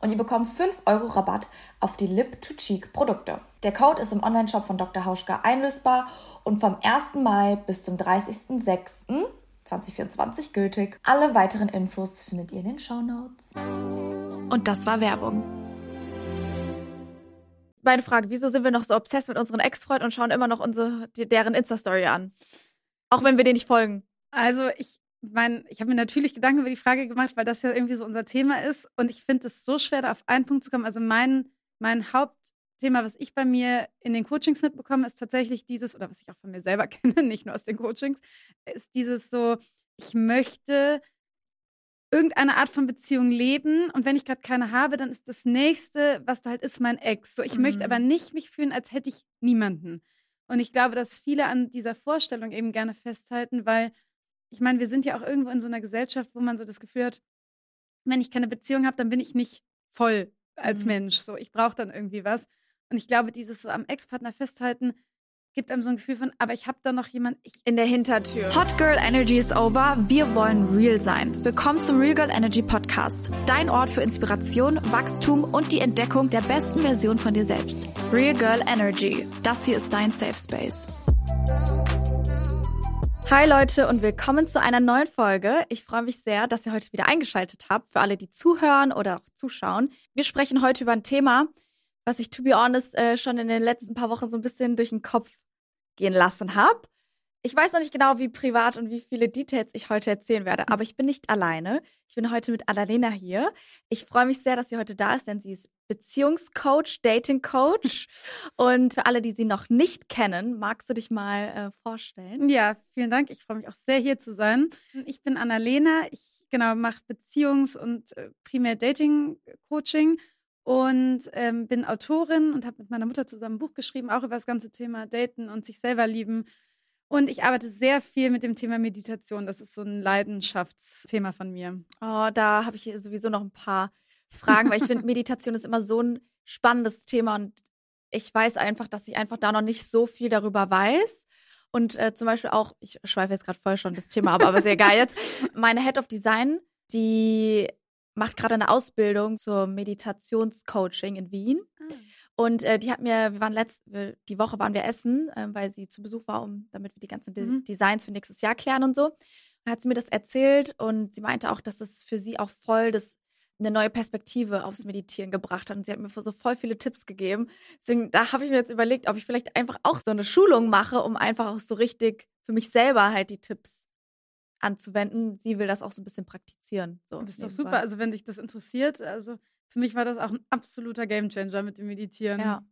und ihr bekommt 5 Euro Rabatt auf die Lip-to-Cheek-Produkte. Der Code ist im Onlineshop von Dr. Hauschka einlösbar und vom 1. Mai bis zum 30.06.2024 gültig. Alle weiteren Infos findet ihr in den Show Notes. Und das war Werbung. Meine Frage, wieso sind wir noch so obsessed mit unseren Ex-Freunden und schauen immer noch unsere, deren Insta-Story an? Auch wenn wir denen nicht folgen. Also ich mein, ich habe mir natürlich Gedanken über die Frage gemacht, weil das ja irgendwie so unser Thema ist. Und ich finde es so schwer, da auf einen Punkt zu kommen. Also mein, mein Hauptthema, was ich bei mir in den Coachings mitbekomme, ist tatsächlich dieses, oder was ich auch von mir selber kenne, nicht nur aus den Coachings, ist dieses so, ich möchte irgendeine Art von Beziehung leben und wenn ich gerade keine habe, dann ist das nächste, was da halt ist, mein Ex. So, ich mhm. möchte aber nicht mich fühlen, als hätte ich niemanden. Und ich glaube, dass viele an dieser Vorstellung eben gerne festhalten, weil ich meine, wir sind ja auch irgendwo in so einer Gesellschaft, wo man so das Gefühl hat, wenn ich keine Beziehung habe, dann bin ich nicht voll als mhm. Mensch. So, ich brauche dann irgendwie was. Und ich glaube, dieses so am Ex-Partner festhalten, gibt einem so ein Gefühl von, aber ich habe da noch jemand in der Hintertür. Hot Girl Energy is over. Wir wollen real sein. Willkommen zum Real Girl Energy Podcast. Dein Ort für Inspiration, Wachstum und die Entdeckung der besten Version von dir selbst. Real Girl Energy. Das hier ist dein Safe Space. Hi Leute und willkommen zu einer neuen Folge. Ich freue mich sehr, dass ihr heute wieder eingeschaltet habt, für alle, die zuhören oder auch zuschauen. Wir sprechen heute über ein Thema, was ich, to be honest, äh, schon in den letzten paar Wochen so ein bisschen durch den Kopf gehen lassen habe. Ich weiß noch nicht genau, wie privat und wie viele Details ich heute erzählen werde, aber ich bin nicht alleine. Ich bin heute mit Annalena hier. Ich freue mich sehr, dass sie heute da ist, denn sie ist Beziehungscoach, Datingcoach. Und für alle, die sie noch nicht kennen, magst du dich mal äh, vorstellen? Ja, vielen Dank. Ich freue mich auch sehr, hier zu sein. Ich bin Annalena. Ich genau mache Beziehungs- und äh, primär Dating-Coaching und ähm, bin Autorin und habe mit meiner Mutter zusammen ein Buch geschrieben, auch über das ganze Thema Daten und sich selber lieben. Und ich arbeite sehr viel mit dem Thema Meditation. Das ist so ein Leidenschaftsthema von mir. Oh, da habe ich sowieso noch ein paar Fragen, weil ich finde, Meditation ist immer so ein spannendes Thema und ich weiß einfach, dass ich einfach da noch nicht so viel darüber weiß. Und äh, zum Beispiel auch, ich schweife jetzt gerade voll schon das Thema ab, aber sehr geil jetzt. Meine Head of Design, die macht gerade eine Ausbildung zur Meditationscoaching in Wien. Ah. Und äh, die hat mir, wir waren letzte, die Woche waren wir essen, äh, weil sie zu Besuch war, um, damit wir die ganzen De mhm. Designs für nächstes Jahr klären und so. Und hat sie mir das erzählt und sie meinte auch, dass es für sie auch voll das eine neue Perspektive aufs Meditieren gebracht hat. Und sie hat mir so voll viele Tipps gegeben. Deswegen, da habe ich mir jetzt überlegt, ob ich vielleicht einfach auch so eine Schulung mache, um einfach auch so richtig für mich selber halt die Tipps anzuwenden. Sie will das auch so ein bisschen praktizieren. So das ist doch super. Also wenn dich das interessiert, also für mich war das auch ein absoluter Gamechanger mit dem Meditieren. Ja.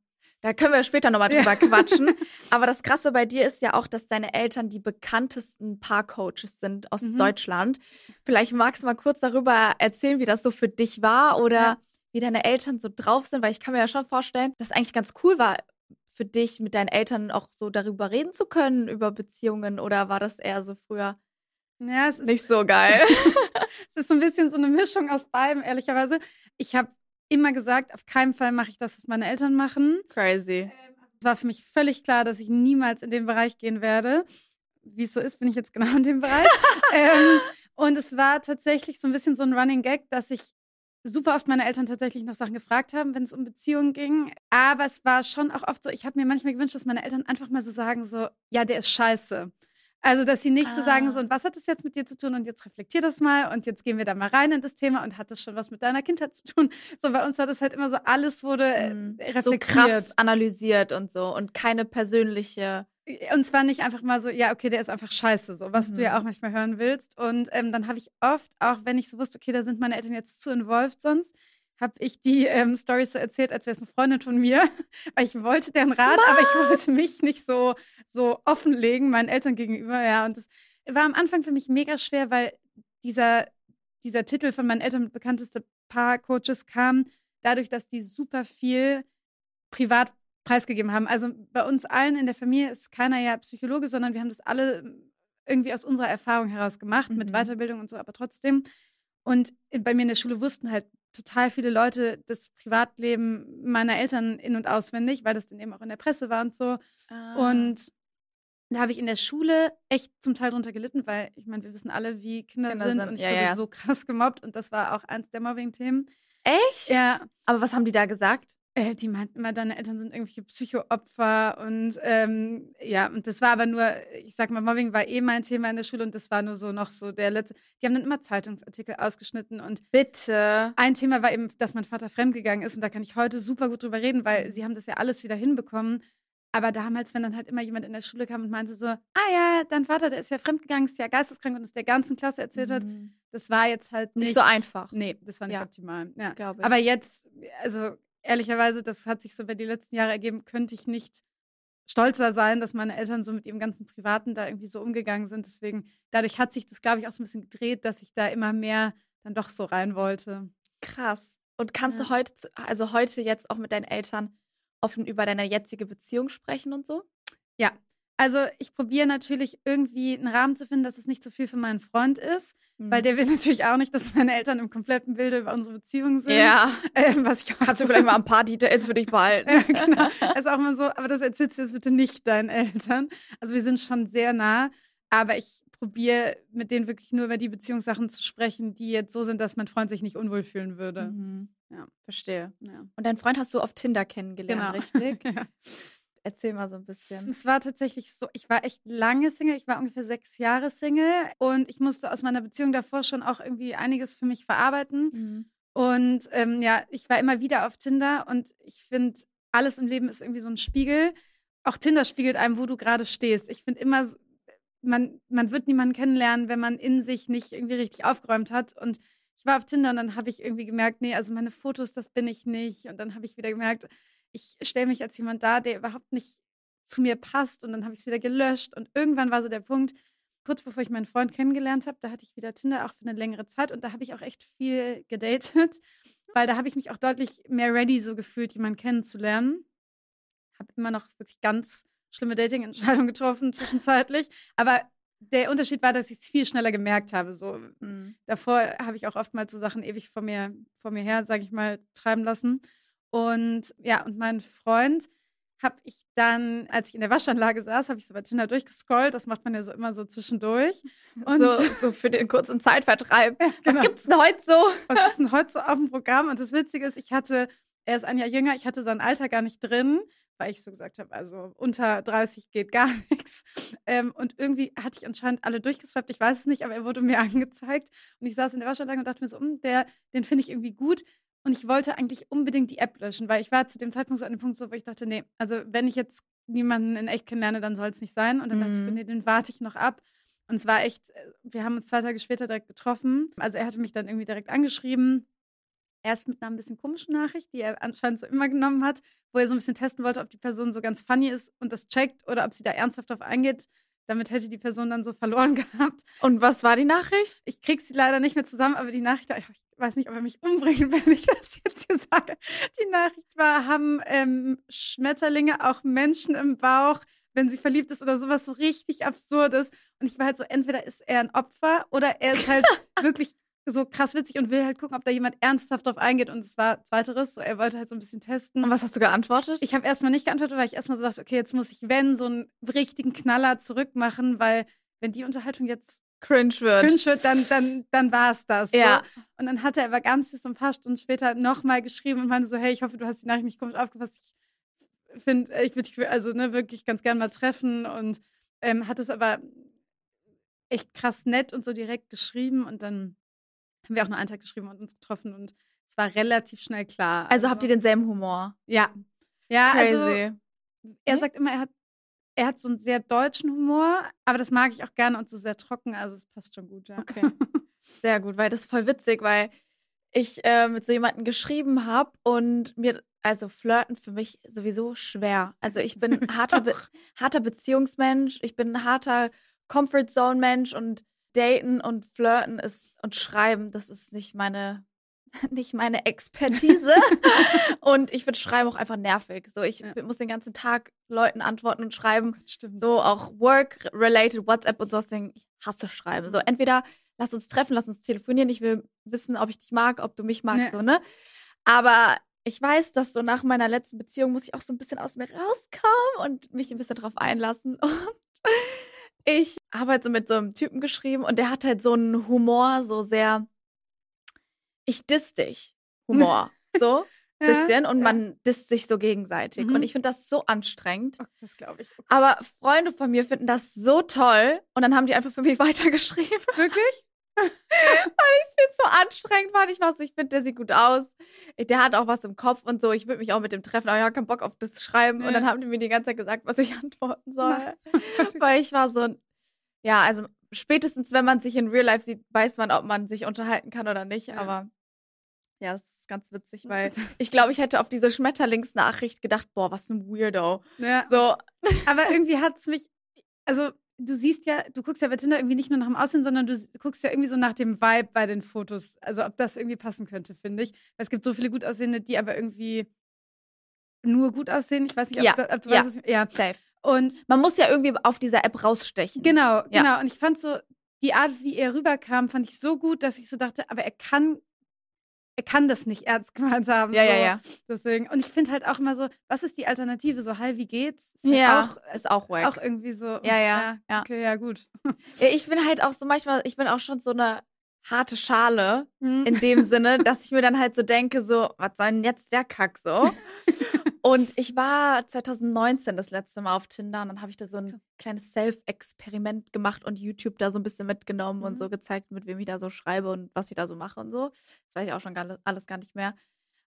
Da können wir später nochmal drüber ja. quatschen. Aber das Krasse bei dir ist ja auch, dass deine Eltern die bekanntesten Paarcoaches sind aus mhm. Deutschland. Vielleicht magst du mal kurz darüber erzählen, wie das so für dich war oder ja. wie deine Eltern so drauf sind, weil ich kann mir ja schon vorstellen, dass es eigentlich ganz cool war für dich, mit deinen Eltern auch so darüber reden zu können, über Beziehungen oder war das eher so früher Ja, es ist Nicht so geil. es ist so ein bisschen so eine Mischung aus beidem, ehrlicherweise. Ich habe immer gesagt, auf keinen Fall mache ich das, was meine Eltern machen. Crazy. Es war für mich völlig klar, dass ich niemals in den Bereich gehen werde. Wie es so ist, bin ich jetzt genau in dem Bereich. ähm, und es war tatsächlich so ein bisschen so ein Running Gag, dass ich super oft meine Eltern tatsächlich nach Sachen gefragt haben, wenn es um Beziehungen ging. Aber es war schon auch oft so, ich habe mir manchmal gewünscht, dass meine Eltern einfach mal so sagen, so, ja, der ist scheiße. Also, dass sie nicht so sagen, so, Ah. und was hat das jetzt mit dir zu tun? Und jetzt reflektier das mal und jetzt gehen wir da mal rein in das Thema und hat das schon was mit deiner Kindheit zu tun? So, bei uns war das halt immer so, alles wurde äh, Mhm. reflektiert. So krass analysiert und so und keine persönliche. Und zwar nicht einfach mal so, ja, okay, der ist einfach scheiße, so, was du Mhm. ja auch manchmal hören willst. Und ähm, dann habe ich oft, auch wenn ich so wusste, okay, da sind meine Eltern jetzt zu involviert sonst, habe ich die ähm, Stories so erzählt, als wäre es eine Freundin von mir, weil ich wollte deren Rat, aber ich wollte mich nicht so, so offenlegen meinen Eltern gegenüber, ja. Und das war am Anfang für mich mega schwer, weil dieser, dieser Titel von meinen Eltern mit bekannteste Paar-Coaches kam dadurch, dass die super viel privat preisgegeben haben. Also bei uns allen in der Familie ist keiner ja Psychologe, sondern wir haben das alle irgendwie aus unserer Erfahrung heraus gemacht, mit Mhm. Weiterbildung und so, aber trotzdem. Und bei mir in der Schule wussten halt total viele Leute das Privatleben meiner Eltern in- und auswendig, weil das dann eben auch in der Presse war und so. Ah. Und da habe ich in der Schule echt zum Teil drunter gelitten, weil ich meine, wir wissen alle, wie Kinder, Kinder sind, sind, und ich ja, wurde ja. so krass gemobbt und das war auch eins der Mobbing-Themen. echt? Ja. Aber was haben die da gesagt? Äh, die meinten immer, deine Eltern sind irgendwelche Psychoopfer und ähm, ja, und das war aber nur, ich sag mal, Mobbing war eh mein Thema in der Schule und das war nur so noch so der letzte. Die haben dann immer Zeitungsartikel ausgeschnitten und Bitte. ein Thema war eben, dass mein Vater fremdgegangen ist und da kann ich heute super gut drüber reden, weil sie haben das ja alles wieder hinbekommen. Aber damals, wenn dann halt immer jemand in der Schule kam und meinte so, ah ja, dein Vater, der ist ja fremdgegangen, ist ja geisteskrank und es der ganzen Klasse erzählt hat, Mhm. das war jetzt halt nicht, Nicht so einfach. Nee, das war nicht Ja. optimal. Ja. Aber jetzt, also ehrlicherweise, das hat sich so über die letzten Jahre ergeben, könnte ich nicht stolzer sein, dass meine Eltern so mit ihrem ganzen Privaten da irgendwie so umgegangen sind. Deswegen, dadurch hat sich das, glaube ich, auch so ein bisschen gedreht, dass ich da immer mehr dann doch so rein wollte. Krass. Und kannst Ja. du heute, also heute jetzt auch mit deinen Eltern offen über deine jetzige Beziehung sprechen und so? Ja. Also ich probiere natürlich irgendwie einen Rahmen zu finden, dass es nicht zu viel für meinen Freund ist, weil Mhm. der will natürlich auch nicht, dass meine Eltern im kompletten Bilde über unsere Beziehung sind. Ja. Ähm, was ich auch Kannst du vielleicht mal ein paar Details für dich behalten? Ja, genau. Also auch mal so, aber das erzählst du jetzt bitte nicht deinen Eltern. Also wir sind schon sehr nah, aber ich probiere mit denen wirklich nur über die Beziehungssachen zu sprechen, die jetzt so sind, dass mein Freund sich nicht unwohl fühlen würde. Mhm. Ja. Verstehe. Ja. Und deinen Freund hast du auf Tinder kennengelernt, Genau. richtig? Ja. Erzähl mal so ein bisschen. Es war tatsächlich so, ich war echt lange Single, ich war ungefähr sechs Jahre Single und ich musste aus meiner Beziehung davor schon auch irgendwie einiges für mich verarbeiten. Mhm. Und ähm, ja, ich war immer wieder auf Tinder und ich finde, alles im Leben ist irgendwie so ein Spiegel. Auch Tinder spiegelt einem, wo du gerade stehst. Ich finde immer, man, man wird niemanden kennenlernen, wenn man in sich nicht irgendwie richtig aufgeräumt hat. Und ich war auf Tinder und dann habe ich irgendwie gemerkt, nee, also meine Fotos, das bin ich nicht. Und dann habe ich wieder gemerkt, ich stelle mich als jemand dar, der überhaupt nicht zu mir passt. Und dann habe ich es wieder gelöscht. Und irgendwann war so der Punkt, kurz bevor ich meinen Freund kennengelernt habe, da hatte ich wieder Tinder auch für eine längere Zeit und da habe ich auch echt viel gedatet, weil da habe ich mich auch deutlich mehr ready so gefühlt, jemanden kennenzulernen. Habe immer noch wirklich ganz schlimme Dating-Entscheidungen getroffen zwischenzeitlich, aber der Unterschied war, dass ich es viel schneller gemerkt habe. So Mhm. davor habe ich auch oftmals so Sachen ewig vor mir, vor mir her, sage ich mal, treiben lassen. Und ja, und mein Freund habe ich dann, als ich in der Waschanlage saß, habe ich so bei Tinder durchgescrollt. Das macht man ja so immer so zwischendurch. Und so, so für den kurzen Zeitvertreib. genau. Was gibt's denn heute so? was ist denn heute so auf dem Programm? Und das Witzige ist, ich hatte, er ist ein Jahr jünger, ich hatte sein Alter gar nicht drin, weil ich so gesagt habe, also unter 30 geht gar nichts. Ähm, und irgendwie hatte ich anscheinend alle durchgeswiped, ich weiß es nicht, aber er wurde mir angezeigt. Und ich saß in der Waschanlage und dachte mir so, "Hm, der, den finde ich irgendwie gut. Und ich wollte eigentlich unbedingt die App löschen, weil ich war zu dem Zeitpunkt so an dem Punkt so, wo ich dachte, nee, also wenn ich jetzt niemanden in echt kennenlerne, dann soll es nicht sein. Und dann dachte ich so, Mhm. nee, den warte ich noch ab. Und es war echt, äh, wir haben uns zwei Tage später direkt getroffen. Also er hatte mich dann irgendwie direkt angeschrieben. Erst mit einer ein bisschen komischen Nachricht, die er anscheinend so immer genommen hat, wo er so ein bisschen testen wollte, ob die Person so ganz funny ist und das checkt oder ob sie da ernsthaft drauf eingeht. Damit hätte die Person dann so verloren gehabt. Und was war die Nachricht? Ich krieg sie leider nicht mehr zusammen, aber die Nachricht, ich weiß nicht, ob er mich umbringt, wenn ich das jetzt hier sage. Die Nachricht war, haben ähm, Schmetterlinge auch Menschen im Bauch, wenn sie verliebt ist oder sowas so richtig absurdes. Und ich war halt so, entweder ist er ein Opfer oder er ist halt wirklich so krass witzig und will halt gucken, ob da jemand ernsthaft drauf eingeht. Und es war zweiteres. So, er wollte halt so ein bisschen testen. Und was hast du geantwortet? Ich habe erstmal nicht geantwortet, weil ich erstmal so dachte, okay, jetzt muss ich, wenn, so einen richtigen Knaller zurückmachen, weil wenn die Unterhaltung jetzt cringe wird, cringe wird dann, dann, dann war es das. Ja. So. Und dann hat er aber ganz so ein paar Stunden später nochmal geschrieben und meinte so, hey, ich hoffe, du hast die Nachricht nicht komisch aufgefasst. Ich finde, ich würde dich also ne, wirklich ganz gern mal treffen und ähm, hat es aber echt krass nett und so direkt geschrieben und dann haben wir auch nur einen Tag geschrieben und uns getroffen und es war relativ schnell klar. Also, habt ihr denselben Humor? Ja. Ja, also Crazy. er Nee? sagt immer, er hat, er hat so einen sehr deutschen Humor, aber das mag ich auch gerne und so sehr trocken, also es passt schon gut, ja. Okay. Sehr gut, weil das ist voll witzig, weil ich äh, mit so jemandem geschrieben habe und mir, also flirten für mich sowieso schwer. Also ich bin ein harter, Be harter Beziehungsmensch, ich bin ein harter Comfort Zone Mensch und daten und flirten ist und schreiben, das ist nicht meine nicht meine Expertise und ich finde Schreiben auch einfach nervig. So ich Ja. muss den ganzen Tag Leuten antworten und schreiben stimmt. so auch work-related, WhatsApp und sowas. Deswegen, Ich hasse Schreiben. So entweder lass uns treffen, lass uns telefonieren. Ich will wissen, ob ich dich mag, ob du mich magst, Ja. so, ne? Aber ich weiß, dass so nach meiner letzten Beziehung muss ich auch so ein bisschen aus mir rauskommen und mich ein bisschen drauf einlassen. Und ich habe halt so mit so einem Typen geschrieben und der hat halt so einen Humor, so sehr, ich diss dich, Humor. So, Ja, bisschen. Und ja. man disst sich so gegenseitig. Mhm. Und ich finde das so anstrengend. Oh, das glaube ich. Okay. Aber Freunde von mir finden das so toll und dann haben die einfach für mich weitergeschrieben, Wirklich? weil ich es viel zu anstrengend fand. Ich war so, ich finde, der sieht gut aus. Der hat auch was im Kopf und so. Ich würde mich auch mit dem treffen, aber ich habe keinen Bock auf das Schreiben. Ja. Und dann haben die mir die ganze Zeit gesagt, was ich antworten soll. weil ich war so, ja, also spätestens, wenn man sich in Real Life sieht, weiß man, ob man sich unterhalten kann oder nicht. Ja. Aber ja, das ist ganz witzig, weil ich glaube, ich hätte auf diese Schmetterlingsnachricht gedacht, boah, was ein Weirdo. Ja. So, Aber irgendwie hat es mich, also du siehst ja, du guckst ja bei Tinder irgendwie nicht nur nach dem Aussehen, sondern du guckst ja irgendwie so nach dem Vibe bei den Fotos. Also ob das irgendwie passen könnte, finde ich. Weil es gibt so viele gut aussehende, die aber irgendwie nur gut aussehen. Ich weiß nicht, ob, Ja, da, ob du ja. weißt, was ich, ja. safe. Und Man muss ja irgendwie auf dieser App rausstechen. genau, Ja. genau. Und ich fand so, die Art, wie er rüberkam, fand ich so gut, dass ich so dachte, aber er kann, er kann das nicht ernst gemeint haben. Ja, so. ja, ja. Deswegen. Und ich finde halt auch immer so, was ist die Alternative? So, hi, wie geht's? Ist halt Ja, Auch, ist auch wack. auch irgendwie so. Ja, ja, ja. Okay, ja, gut. Ja, ich bin halt auch so manchmal, ich bin auch schon so eine harte Schale Hm. in dem Sinne, dass ich mir dann halt so denke, so, was soll denn jetzt der Kack so? Und ich war 2019 das letzte Mal auf Tinder und dann habe ich da so ein kleines Self-Experiment gemacht und YouTube da so ein bisschen mitgenommen und Mhm. so gezeigt, mit wem ich da so schreibe und was ich da so mache und so. Das weiß ich auch schon gar, alles gar nicht mehr.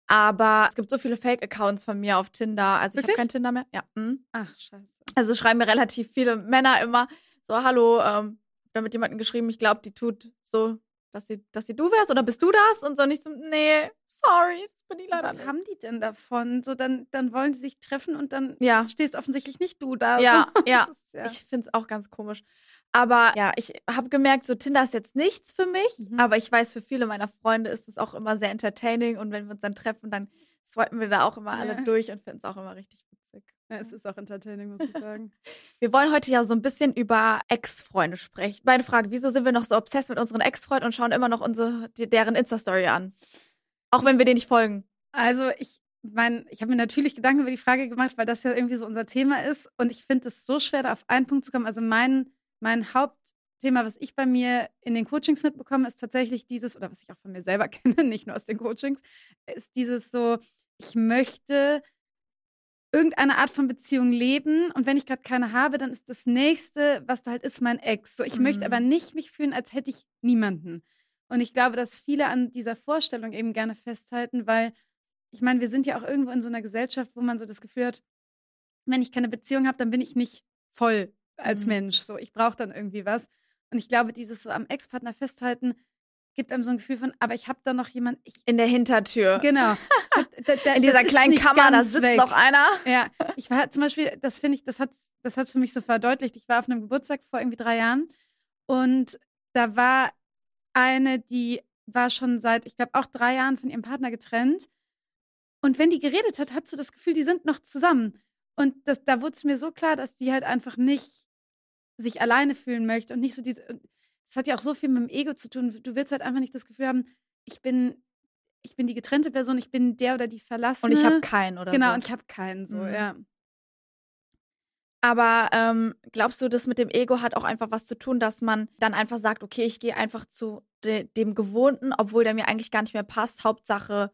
Aber es gibt so viele Fake-Accounts von mir auf Tinder. Also ich habe Wirklich? kein Tinder mehr. Ja. mhm. Ach, scheiße. Also schreiben mir relativ viele Männer immer so, hallo, ähm, da mit jemandem geschrieben, ich glaube, die tut so, dass sie, dass sie du wärst oder bist du das? Und so nicht so, nee, sorry, das bin ich leider Was nicht. haben die denn davon? So, dann, dann wollen sie sich treffen und dann Ja, stehst offensichtlich nicht du da. Ja, ja. Ist, ja. ich finde es auch ganz komisch. Aber ja, ich habe gemerkt, so Tinder ist jetzt nichts für mich, Mhm. aber ich weiß, für viele meiner Freunde ist es auch immer sehr entertaining und wenn wir uns dann treffen, dann swipen wir da auch immer alle Ja. durch und finden es auch immer richtig. Ja, es ist auch entertaining, muss ich sagen. Wir wollen heute ja so ein bisschen über Ex-Freunde sprechen. Meine Frage, wieso sind wir noch so obsessed mit unseren Ex-Freunden und schauen immer noch unsere, deren Insta-Story an? Auch wenn wir denen nicht folgen. Also ich mein, ich habe mir natürlich Gedanken über die Frage gemacht, weil das ja irgendwie so unser Thema ist. Und ich finde es so schwer, da auf einen Punkt zu kommen. Also mein, mein Hauptthema, was ich bei mir in den Coachings mitbekomme, ist tatsächlich dieses, oder was ich auch von mir selber kenne, nicht nur aus den Coachings, ist dieses so, ich möchte irgendeine Art von Beziehung leben und wenn ich gerade keine habe, dann ist das nächste, was da halt ist, mein Ex. So, ich Mhm. möchte aber nicht mich fühlen, als hätte ich niemanden. Und ich glaube, dass viele an dieser Vorstellung eben gerne festhalten, weil ich meine, wir sind ja auch irgendwo in so einer Gesellschaft, wo man so das Gefühl hat, wenn ich keine Beziehung habe, dann bin ich nicht voll als Mhm. Mensch. So, ich brauche dann irgendwie was. Und ich glaube, dieses so am Ex-Partner festhalten gibt einem so ein Gefühl von, aber ich habe da noch jemand. Ich, In der Hintertür. genau. Hab, da, da, In dieser kleinen Kammer, da sitzt weg. noch einer. Ja, ich war zum Beispiel, das finde ich, das hat das hat's für mich so verdeutlicht. Ich war auf einem Geburtstag vor irgendwie drei Jahren und da war eine, die war schon seit, ich glaube, auch drei Jahren von ihrem Partner getrennt. Und wenn die geredet hat, hast du das Gefühl, die sind noch zusammen. Und das, da wurde es mir so klar, dass sie halt einfach nicht sich alleine fühlen möchte und nicht so diese. Das hat ja auch so viel mit dem Ego zu tun. Du willst halt einfach nicht das Gefühl haben, ich bin, ich bin die getrennte Person, ich bin der oder die verlassene. Und ich habe keinen oder Genau, so. und ich habe keinen so, Mhm. ja. Aber ähm, glaubst du, das mit dem Ego hat auch einfach was zu tun, dass man dann einfach sagt, okay, ich gehe einfach zu de dem Gewohnten, obwohl der mir eigentlich gar nicht mehr passt. Hauptsache,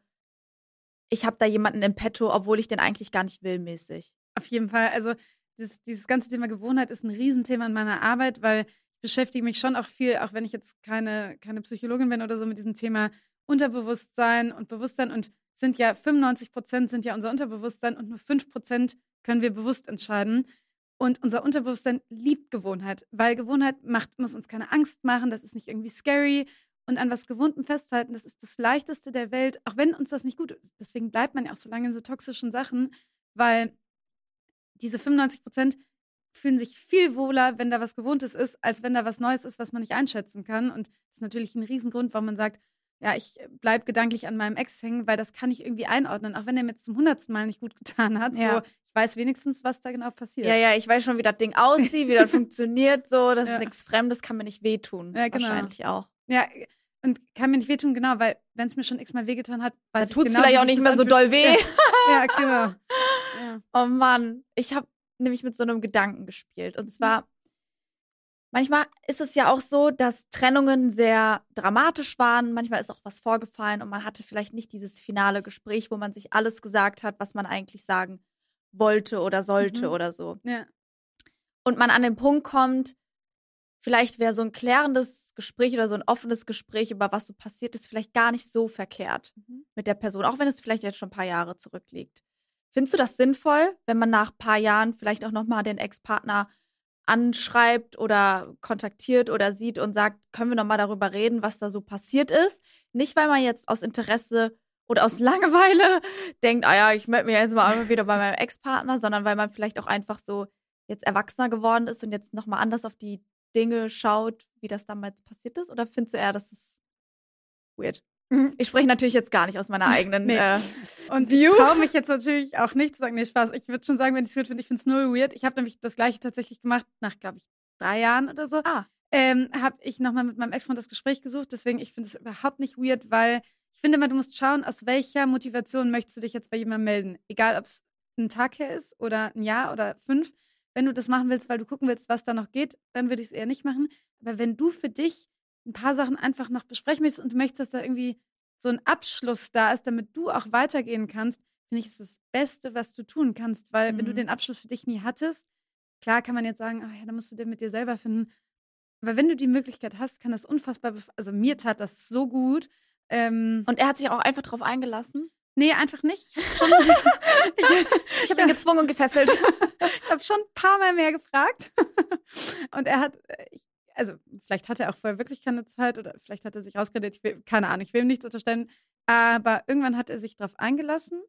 ich habe da jemanden im Petto, obwohl ich den eigentlich gar nicht will, mäßig. Auf jeden Fall. Also das, dieses ganze Thema Gewohnheit ist ein Riesenthema in meiner Arbeit, weil beschäftige mich schon auch viel, auch wenn ich jetzt keine, keine Psychologin bin oder so, mit diesem Thema Unterbewusstsein und Bewusstsein. Und sind ja 95 Prozent sind ja unser Unterbewusstsein und nur 5 Prozent können wir bewusst entscheiden. Und unser Unterbewusstsein liebt Gewohnheit, weil Gewohnheit macht, muss uns keine Angst machen, das ist nicht irgendwie scary. Und an was Gewohntem festhalten, das ist das Leichteste der Welt, auch wenn uns das nicht gut ist. Deswegen bleibt man ja auch so lange in so toxischen Sachen, weil diese 95 Prozent fühlen sich viel wohler, wenn da was Gewohntes ist, als wenn da was Neues ist, was man nicht einschätzen kann. Und das ist natürlich ein Riesengrund, warum man sagt, ja, ich bleibe gedanklich an meinem Ex hängen, weil das kann ich irgendwie einordnen, auch wenn er mir zum hundertsten Mal nicht gut getan hat. Ja. So, ich weiß wenigstens, was da genau passiert. Ja, ja, ich weiß schon, wie das Ding aussieht, wie das funktioniert, so. Das Ja. ist nichts Fremdes, kann mir nicht wehtun. Ja, genau. Wahrscheinlich auch. Ja, und kann mir nicht wehtun, genau, weil wenn es mir schon x-mal wehgetan hat, Da weiß ich tut es genau, vielleicht auch nicht mehr so doll weh. Ja, genau. Ja. Oh Mann, ich habe nämlich mit so einem Gedanken gespielt. Und zwar, manchmal ist es ja auch so, dass Trennungen sehr dramatisch waren. Manchmal ist auch was vorgefallen und man hatte vielleicht nicht dieses finale Gespräch, wo man sich alles gesagt hat, was man eigentlich sagen wollte oder sollte Mhm. oder so. ja. Und man an den Punkt kommt, vielleicht wäre so ein klärendes Gespräch oder so ein offenes Gespräch über was so passiert ist, vielleicht gar nicht so verkehrt Mhm. mit der Person, auch wenn es vielleicht jetzt schon ein paar Jahre zurückliegt. Findest du das sinnvoll, wenn man nach ein paar Jahren vielleicht auch nochmal den Ex-Partner anschreibt oder kontaktiert oder sieht und sagt, können wir nochmal darüber reden, was da so passiert ist? Nicht, weil man jetzt aus Interesse oder aus Langeweile denkt, ah ja, ich melde mich jetzt mal wieder bei meinem Ex-Partner, sondern weil man vielleicht auch einfach so jetzt erwachsener geworden ist und jetzt nochmal anders auf die Dinge schaut, wie das damals passiert ist? Oder findest du eher, das ist weird? Mhm. Ich spreche natürlich jetzt gar nicht aus meiner eigenen Nee. äh, Und View? ich traue mich jetzt natürlich auch nicht zu sagen, nee, Spaß. Ich würde schon sagen, wenn ich es weird finde, ich finde es null weird. Ich habe nämlich das gleiche tatsächlich gemacht, nach, glaube ich, drei Jahren oder so. Ah. Ähm, habe ich nochmal mit meinem Ex-Freund das Gespräch gesucht. Deswegen, ich finde es überhaupt nicht weird, weil ich finde immer, du musst schauen, aus welcher Motivation möchtest du dich jetzt bei jemandem melden. Egal, ob es ein Tag her ist oder ein Jahr oder fünf. Wenn du das machen willst, weil du gucken willst, was da noch geht, dann würde ich es eher nicht machen. Aber wenn du für dich ein paar Sachen einfach noch besprechen möchtest und du möchtest, dass da irgendwie so ein Abschluss da ist, damit du auch weitergehen kannst, finde ich, ist das Beste, was du tun kannst. Weil wenn du Mhm. den Abschluss für dich nie hattest, klar kann man jetzt sagen, ach ja, dann musst du den mit dir selber finden. Aber wenn du die Möglichkeit hast, kann das unfassbar, also mir tat das so gut. Ähm, Und er hat sich auch einfach drauf eingelassen. nee, einfach nicht. Ich habe habe ihn gezwungen und gefesselt. ich hab schon ein paar Mal mehr gefragt. Und er hat, äh, also vielleicht hat er auch vorher wirklich keine Zeit oder vielleicht hat er sich ausgeredet, ich will, keine Ahnung, ich will ihm nichts unterstellen. Aber irgendwann hat er sich darauf eingelassen.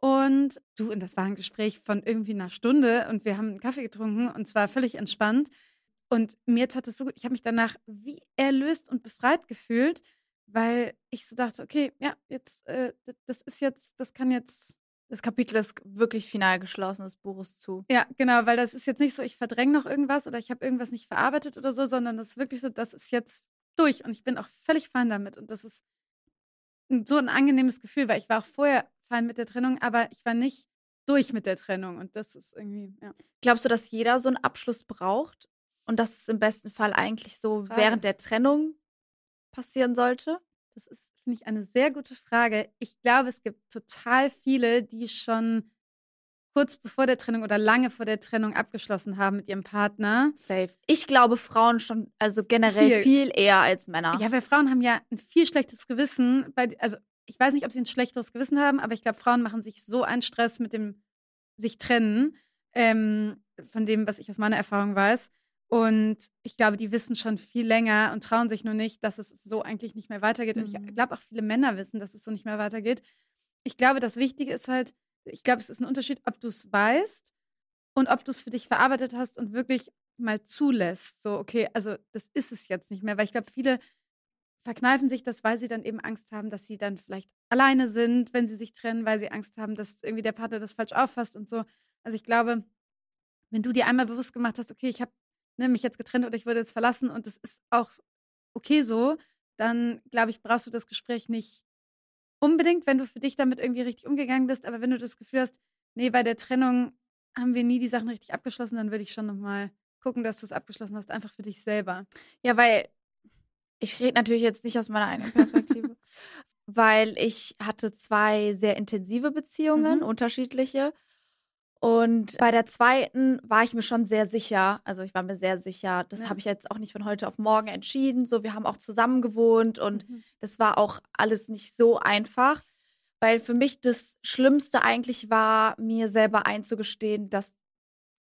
Und du, und das war ein Gespräch von irgendwie einer Stunde und wir haben einen Kaffee getrunken und zwar völlig entspannt. Und mir tat es so gut, ich habe mich danach wie erlöst und befreit gefühlt, weil ich so dachte, okay, ja, jetzt, äh, das ist jetzt, das kann jetzt Das Kapitel ist wirklich final geschlossen des Buches zu. Ja, genau, weil das ist jetzt nicht so, ich verdränge noch irgendwas oder ich habe irgendwas nicht verarbeitet oder so, sondern das ist wirklich so, das ist jetzt durch und ich bin auch völlig fein damit und das ist so ein angenehmes Gefühl, weil ich war auch vorher fein mit der Trennung, aber ich war nicht durch mit der Trennung und das ist irgendwie, ja. Glaubst du, dass jeder so einen Abschluss braucht und dass es im besten Fall eigentlich so Frage. während der Trennung passieren sollte? Das ist, finde ich, eine sehr gute Frage. Ich glaube, es gibt total viele, die schon kurz bevor der Trennung oder lange vor der Trennung abgeschlossen haben mit ihrem Partner. Safe. Ich glaube, Frauen schon, also generell Viel. viel, eher als Männer. Ja, weil Frauen haben ja ein viel schlechtes Gewissen. Bei, also ich weiß nicht, ob sie ein schlechteres Gewissen haben, aber ich glaube, Frauen machen sich so einen Stress mit dem sich trennen, ähm, von dem, was ich aus meiner Erfahrung weiß. Und ich glaube, die wissen schon viel länger und trauen sich nur nicht, dass es so eigentlich nicht mehr weitergeht. Und Mhm. ich glaube, auch viele Männer wissen, dass es so nicht mehr weitergeht. Ich glaube, das Wichtige ist halt, ich glaube, es ist ein Unterschied, ob du es weißt und ob du es für dich verarbeitet hast und wirklich mal zulässt. So, okay, also das ist es jetzt nicht mehr. Weil ich glaube, viele verkneifen sich das, weil sie dann eben Angst haben, dass sie dann vielleicht alleine sind, wenn sie sich trennen, weil sie Angst haben, dass irgendwie der Partner das falsch auffasst und so. Also ich glaube, wenn du dir einmal bewusst gemacht hast, okay, ich habe ne, mich jetzt getrennt oder ich wurde jetzt verlassen und es ist auch okay so, dann glaube ich, brauchst du das Gespräch nicht unbedingt, wenn du für dich damit irgendwie richtig umgegangen bist. Aber wenn du das Gefühl hast, nee, bei der Trennung haben wir nie die Sachen richtig abgeschlossen, dann würde ich schon nochmal gucken, dass du es abgeschlossen hast, einfach für dich selber. Ja, weil ich rede natürlich jetzt nicht aus meiner eigenen Perspektive, weil ich hatte zwei sehr intensive Beziehungen, mhm. unterschiedliche. Und bei der zweiten war ich mir schon sehr sicher. Also ich war mir sehr sicher. Das ja. habe ich jetzt auch nicht von heute auf morgen entschieden. So, wir haben auch zusammen gewohnt und mhm. das war auch alles nicht so einfach. Weil für mich das Schlimmste eigentlich war, mir selber einzugestehen, dass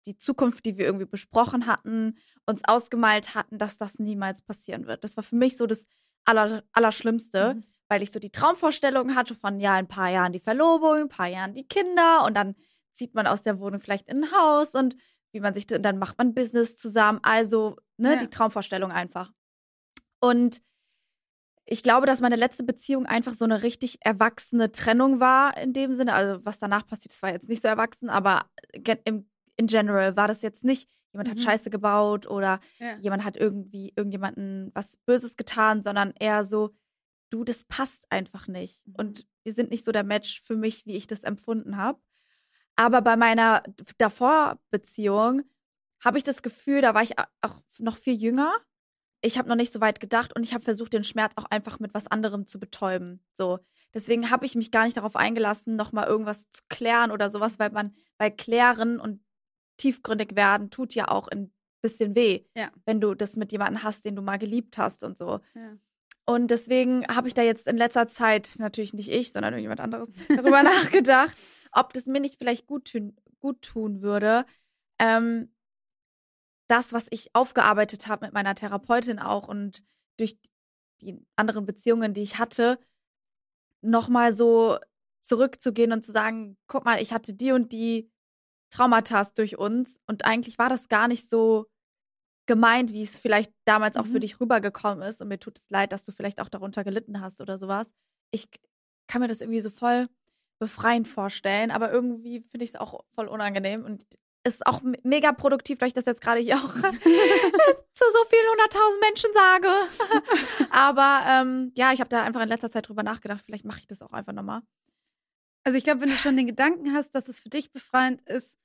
die Zukunft, die wir irgendwie besprochen hatten, uns ausgemalt hatten, dass das niemals passieren wird. Das war für mich so das Aller, Allerschlimmste, mhm. weil ich so die Traumvorstellung hatte von ja, ein paar Jahren die Verlobung, ein paar Jahren die Kinder und dann zieht man aus der Wohnung vielleicht in ein Haus und wie man sich, dann macht man Business zusammen. Also, ne, ja. die Traumvorstellung einfach. Und ich glaube, dass meine letzte Beziehung einfach so eine richtig erwachsene Trennung war in dem Sinne. Also, was danach passiert, das war jetzt nicht so erwachsen, aber im, in general war das jetzt nicht, jemand mhm. hat Scheiße gebaut oder ja. jemand hat irgendwie irgendjemanden was Böses getan, sondern eher so, du, das passt einfach nicht. Mhm. Und wir sind nicht so der Match für mich, wie ich das empfunden habe. Aber bei meiner davor Beziehung habe ich das Gefühl, da war ich auch noch viel jünger. Ich habe noch nicht so weit gedacht und ich habe versucht, den Schmerz auch einfach mit was anderem zu betäuben. So. Deswegen habe ich mich gar nicht darauf eingelassen, nochmal irgendwas zu klären oder sowas, weil man, weil klären und tiefgründig werden tut ja auch ein bisschen weh, ja. wenn du das mit jemandem hast, den du mal geliebt hast und so. Ja. Und deswegen habe ich da jetzt in letzter Zeit, natürlich nicht ich, sondern irgendjemand anderes, darüber nachgedacht ob das mir nicht vielleicht gut tun, gut tun würde, ähm, das, was ich aufgearbeitet habe mit meiner Therapeutin auch und durch die anderen Beziehungen, die ich hatte, nochmal so zurückzugehen und zu sagen, guck mal, ich hatte die und die Traumata durch uns und eigentlich war das gar nicht so gemeint, wie es vielleicht damals auch mhm. für dich rübergekommen ist und mir tut es leid, dass du vielleicht auch darunter gelitten hast oder sowas. Ich kann mir das irgendwie so voll befreiend vorstellen, aber irgendwie finde ich es auch voll unangenehm und ist auch mega produktiv, weil ich das jetzt gerade hier auch zu so vielen hunderttausend Menschen sage. aber ähm, ja, ich habe da einfach in letzter Zeit drüber nachgedacht. Vielleicht mache ich das auch einfach nochmal. Also ich glaube, wenn du schon den Gedanken hast, dass es für dich befreiend ist,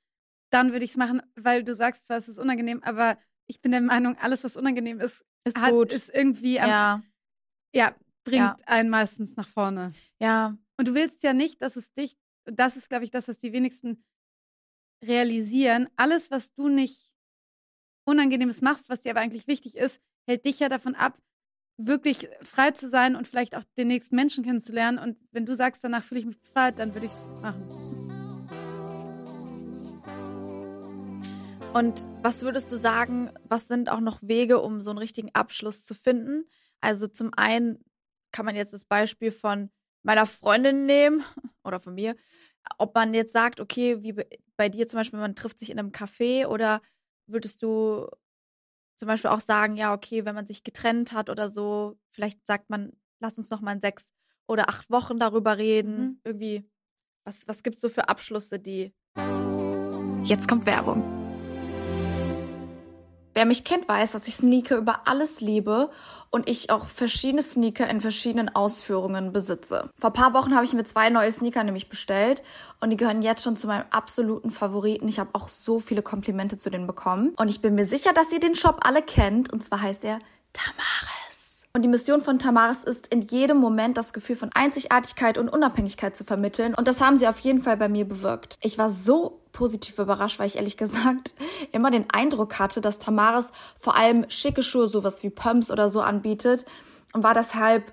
dann würde ich es machen, weil du sagst zwar, es ist unangenehm, aber ich bin der Meinung, alles, was unangenehm ist, ist hat, gut. Ist irgendwie am, ja. ja, bringt ja. einen meistens nach vorne. Ja, und du willst ja nicht, dass es dich, das ist, glaube ich, das, was die wenigsten realisieren, alles, was du nicht Unangenehmes machst, was dir aber eigentlich wichtig ist, hält dich ja davon ab, wirklich frei zu sein und vielleicht auch den nächsten Menschen kennenzulernen. Und wenn du sagst, danach fühle ich mich befreit, dann würde ich es machen. Und was würdest du sagen, was sind auch noch Wege, um so einen richtigen Abschluss zu finden? Also zum einen kann man jetzt das Beispiel von meiner Freundin nehmen oder von mir, ob man jetzt sagt, okay, wie bei dir zum Beispiel, man trifft sich in einem Café oder würdest du zum Beispiel auch sagen, ja, okay, wenn man sich getrennt hat oder so, vielleicht sagt man, lass uns noch mal in sechs oder acht Wochen darüber reden. Mhm. Irgendwie, was, was gibt es so für Abschlüsse, die. Jetzt kommt Werbung. Wer mich kennt, weiß, dass ich Sneaker über alles liebe und ich auch verschiedene Sneaker in verschiedenen Ausführungen besitze. Vor paar Wochen habe ich mir zwei neue Sneaker nämlich bestellt und die gehören jetzt schon zu meinem absoluten Favoriten. Ich habe auch so viele Komplimente zu denen bekommen und ich bin mir sicher, dass ihr den Shop alle kennt und zwar heißt er Tamaris. Und die Mission von Tamaris ist, in jedem Moment das Gefühl von Einzigartigkeit und Unabhängigkeit zu vermitteln. Und das haben sie auf jeden Fall bei mir bewirkt. Ich war so positiv überrascht, weil ich ehrlich gesagt immer den Eindruck hatte, dass Tamaris vor allem schicke Schuhe, sowas wie Pumps oder so anbietet. Und war deshalb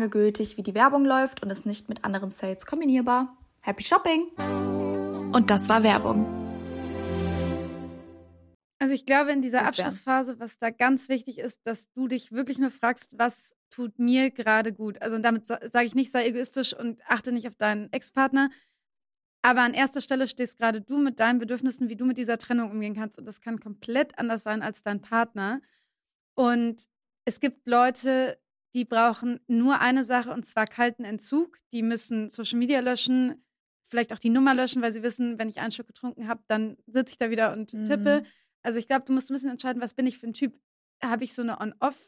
lange gültig, wie die Werbung läuft und ist nicht mit anderen Sales kombinierbar. Happy Shopping! Und das war Werbung. Also ich glaube, in dieser Abschlussphase, was da ganz wichtig ist, dass du dich wirklich nur fragst, was tut mir gerade gut. Also damit sage ich nicht, sei egoistisch und achte nicht auf deinen Ex-Partner. Aber an erster Stelle stehst gerade du mit deinen Bedürfnissen, wie du mit dieser Trennung umgehen kannst. Und das kann komplett anders sein als dein Partner. Und es gibt Leute, die brauchen nur eine Sache und zwar kalten Entzug. Die müssen Social Media löschen, vielleicht auch die Nummer löschen, weil sie wissen, wenn ich einen Schluck getrunken habe, dann sitze ich da wieder und tippe. Mhm. Also ich glaube, du musst ein bisschen entscheiden, was bin ich für ein Typ. Habe ich so eine On-Off?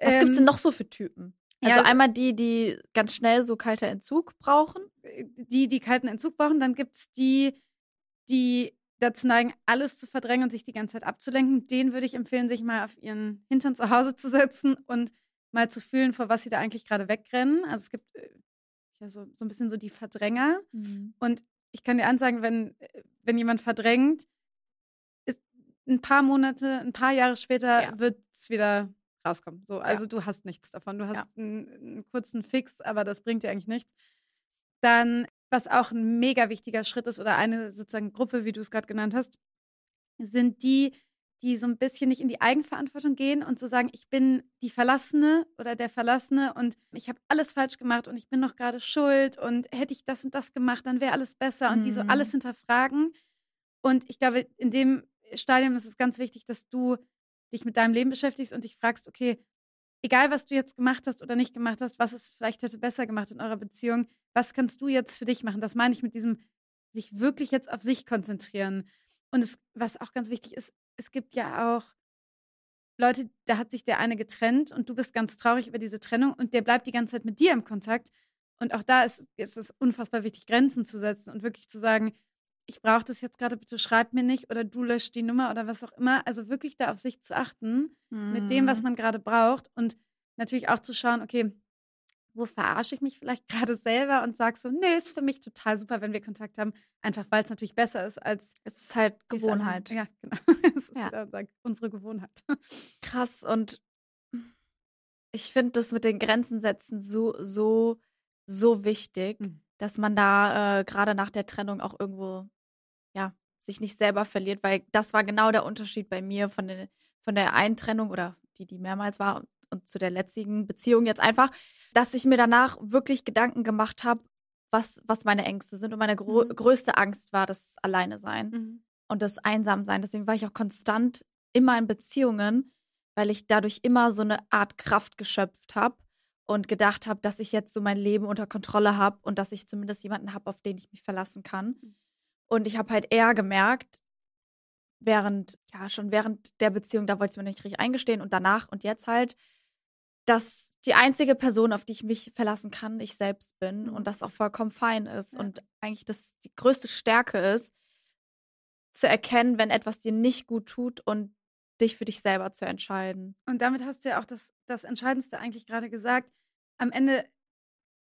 Was ähm, gibt es denn noch so für Typen? Also ja, einmal die, die ganz schnell so kalter Entzug brauchen. Äh, die, die kalten Entzug brauchen. Dann gibt es die, die dazu neigen, alles zu verdrängen und sich die ganze Zeit abzulenken. Denen würde ich empfehlen, sich mal auf ihren Hintern zu Hause zu setzen und mal zu fühlen, vor was sie da eigentlich gerade wegrennen. Also es gibt äh, ja so, so ein bisschen so die Verdränger. Mhm. Und ich kann dir ansagen, wenn, äh, wenn jemand verdrängt, ein paar Monate, ein paar Jahre später ja. wird es wieder rauskommen. So, also ja. du hast nichts davon. Du hast ja. einen, einen, kurzen Fix, aber das bringt dir eigentlich nichts. Dann, was auch ein mega wichtiger Schritt ist, oder eine sozusagen Gruppe, wie du es gerade genannt hast, sind die, die so ein bisschen nicht in die Eigenverantwortung gehen und zu so sagen, ich bin die Verlassene oder der Verlassene und ich habe alles falsch gemacht und ich bin noch gerade schuld und hätte ich das und das gemacht, dann wäre alles besser und die so alles mhm. hinterfragen. Und ich glaube, in dem Stadium ist es ganz wichtig, dass du dich mit deinem Leben beschäftigst und dich fragst, okay, egal was du jetzt gemacht hast oder nicht gemacht hast, was es vielleicht hätte besser gemacht in eurer Beziehung, was kannst du jetzt für dich machen? Das meine ich mit diesem sich wirklich jetzt auf sich konzentrieren. Und es, was auch ganz wichtig ist, es gibt ja auch Leute, da hat sich der eine getrennt und du bist ganz traurig über diese Trennung und der bleibt die ganze Zeit mit dir im Kontakt. Und auch da ist, ist es unfassbar wichtig, Grenzen zu setzen und wirklich zu sagen, ich brauche das jetzt gerade, bitte schreib mir nicht oder du löscht die Nummer oder was auch immer. Also wirklich da auf sich zu achten mhm. mit dem, was mhm. man gerade braucht und natürlich auch zu schauen, okay, wo verarsche ich mich vielleicht gerade selber und sage so, nee, ist für mich total super, wenn wir Kontakt haben, einfach weil es natürlich besser ist als. Es ist halt Gewohnheit. Ja, genau. es ist ja. unsere Gewohnheit. Krass und ich finde das mit den Grenzen setzen so, so, so wichtig. Mhm dass man da äh, gerade nach der Trennung auch irgendwo, ja, sich nicht selber verliert, weil das war genau der Unterschied bei mir von, den, von der einen Trennung oder die, die mehrmals war und, zu der letzten Beziehung jetzt einfach, dass ich mir danach wirklich Gedanken gemacht habe, was, was meine Ängste sind. Und meine gro mhm. größte Angst war das Alleine sein mhm. und das Einsamsein. Deswegen war ich auch konstant immer in Beziehungen, weil ich dadurch immer so eine Art Kraft geschöpft habe und gedacht habe, dass ich jetzt so mein Leben unter Kontrolle habe und dass ich zumindest jemanden habe, auf den ich mich verlassen kann. Mhm. Und ich habe halt eher gemerkt, während, ja, schon während der Beziehung, da wollte ich mir nicht richtig eingestehen und danach und jetzt halt, dass die einzige Person, auf die ich mich verlassen kann, ich selbst bin und mhm. das auch vollkommen fein ist ja. und eigentlich das die größte Stärke ist, zu erkennen, wenn etwas dir nicht gut tut und dich für dich selber zu entscheiden. Und damit hast du ja auch das, das Entscheidendste eigentlich gerade gesagt. Am Ende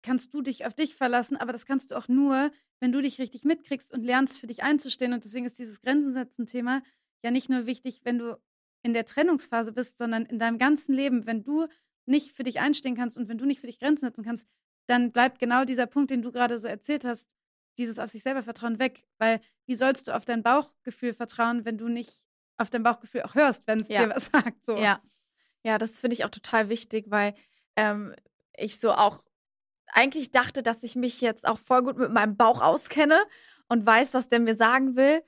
kannst du dich auf dich verlassen, aber das kannst du auch nur, wenn du dich richtig mitkriegst und lernst, für dich einzustehen. Und deswegen ist dieses Grenzensetzen-Thema ja nicht nur wichtig, wenn du in der Trennungsphase bist, sondern in deinem ganzen Leben. Wenn du nicht für dich einstehen kannst und wenn du nicht für dich Grenzen setzen kannst, dann bleibt genau dieser Punkt, den du gerade so erzählt hast, dieses auf sich selber Vertrauen weg. Weil wie sollst du auf dein Bauchgefühl vertrauen, wenn du nicht auf dein Bauchgefühl auch hörst, wenn es ja. dir was sagt. So. Ja. Ja, das finde ich auch total wichtig, weil ähm, ich so auch eigentlich dachte, dass ich mich jetzt auch voll gut mit meinem Bauch auskenne und weiß, was der mir sagen will.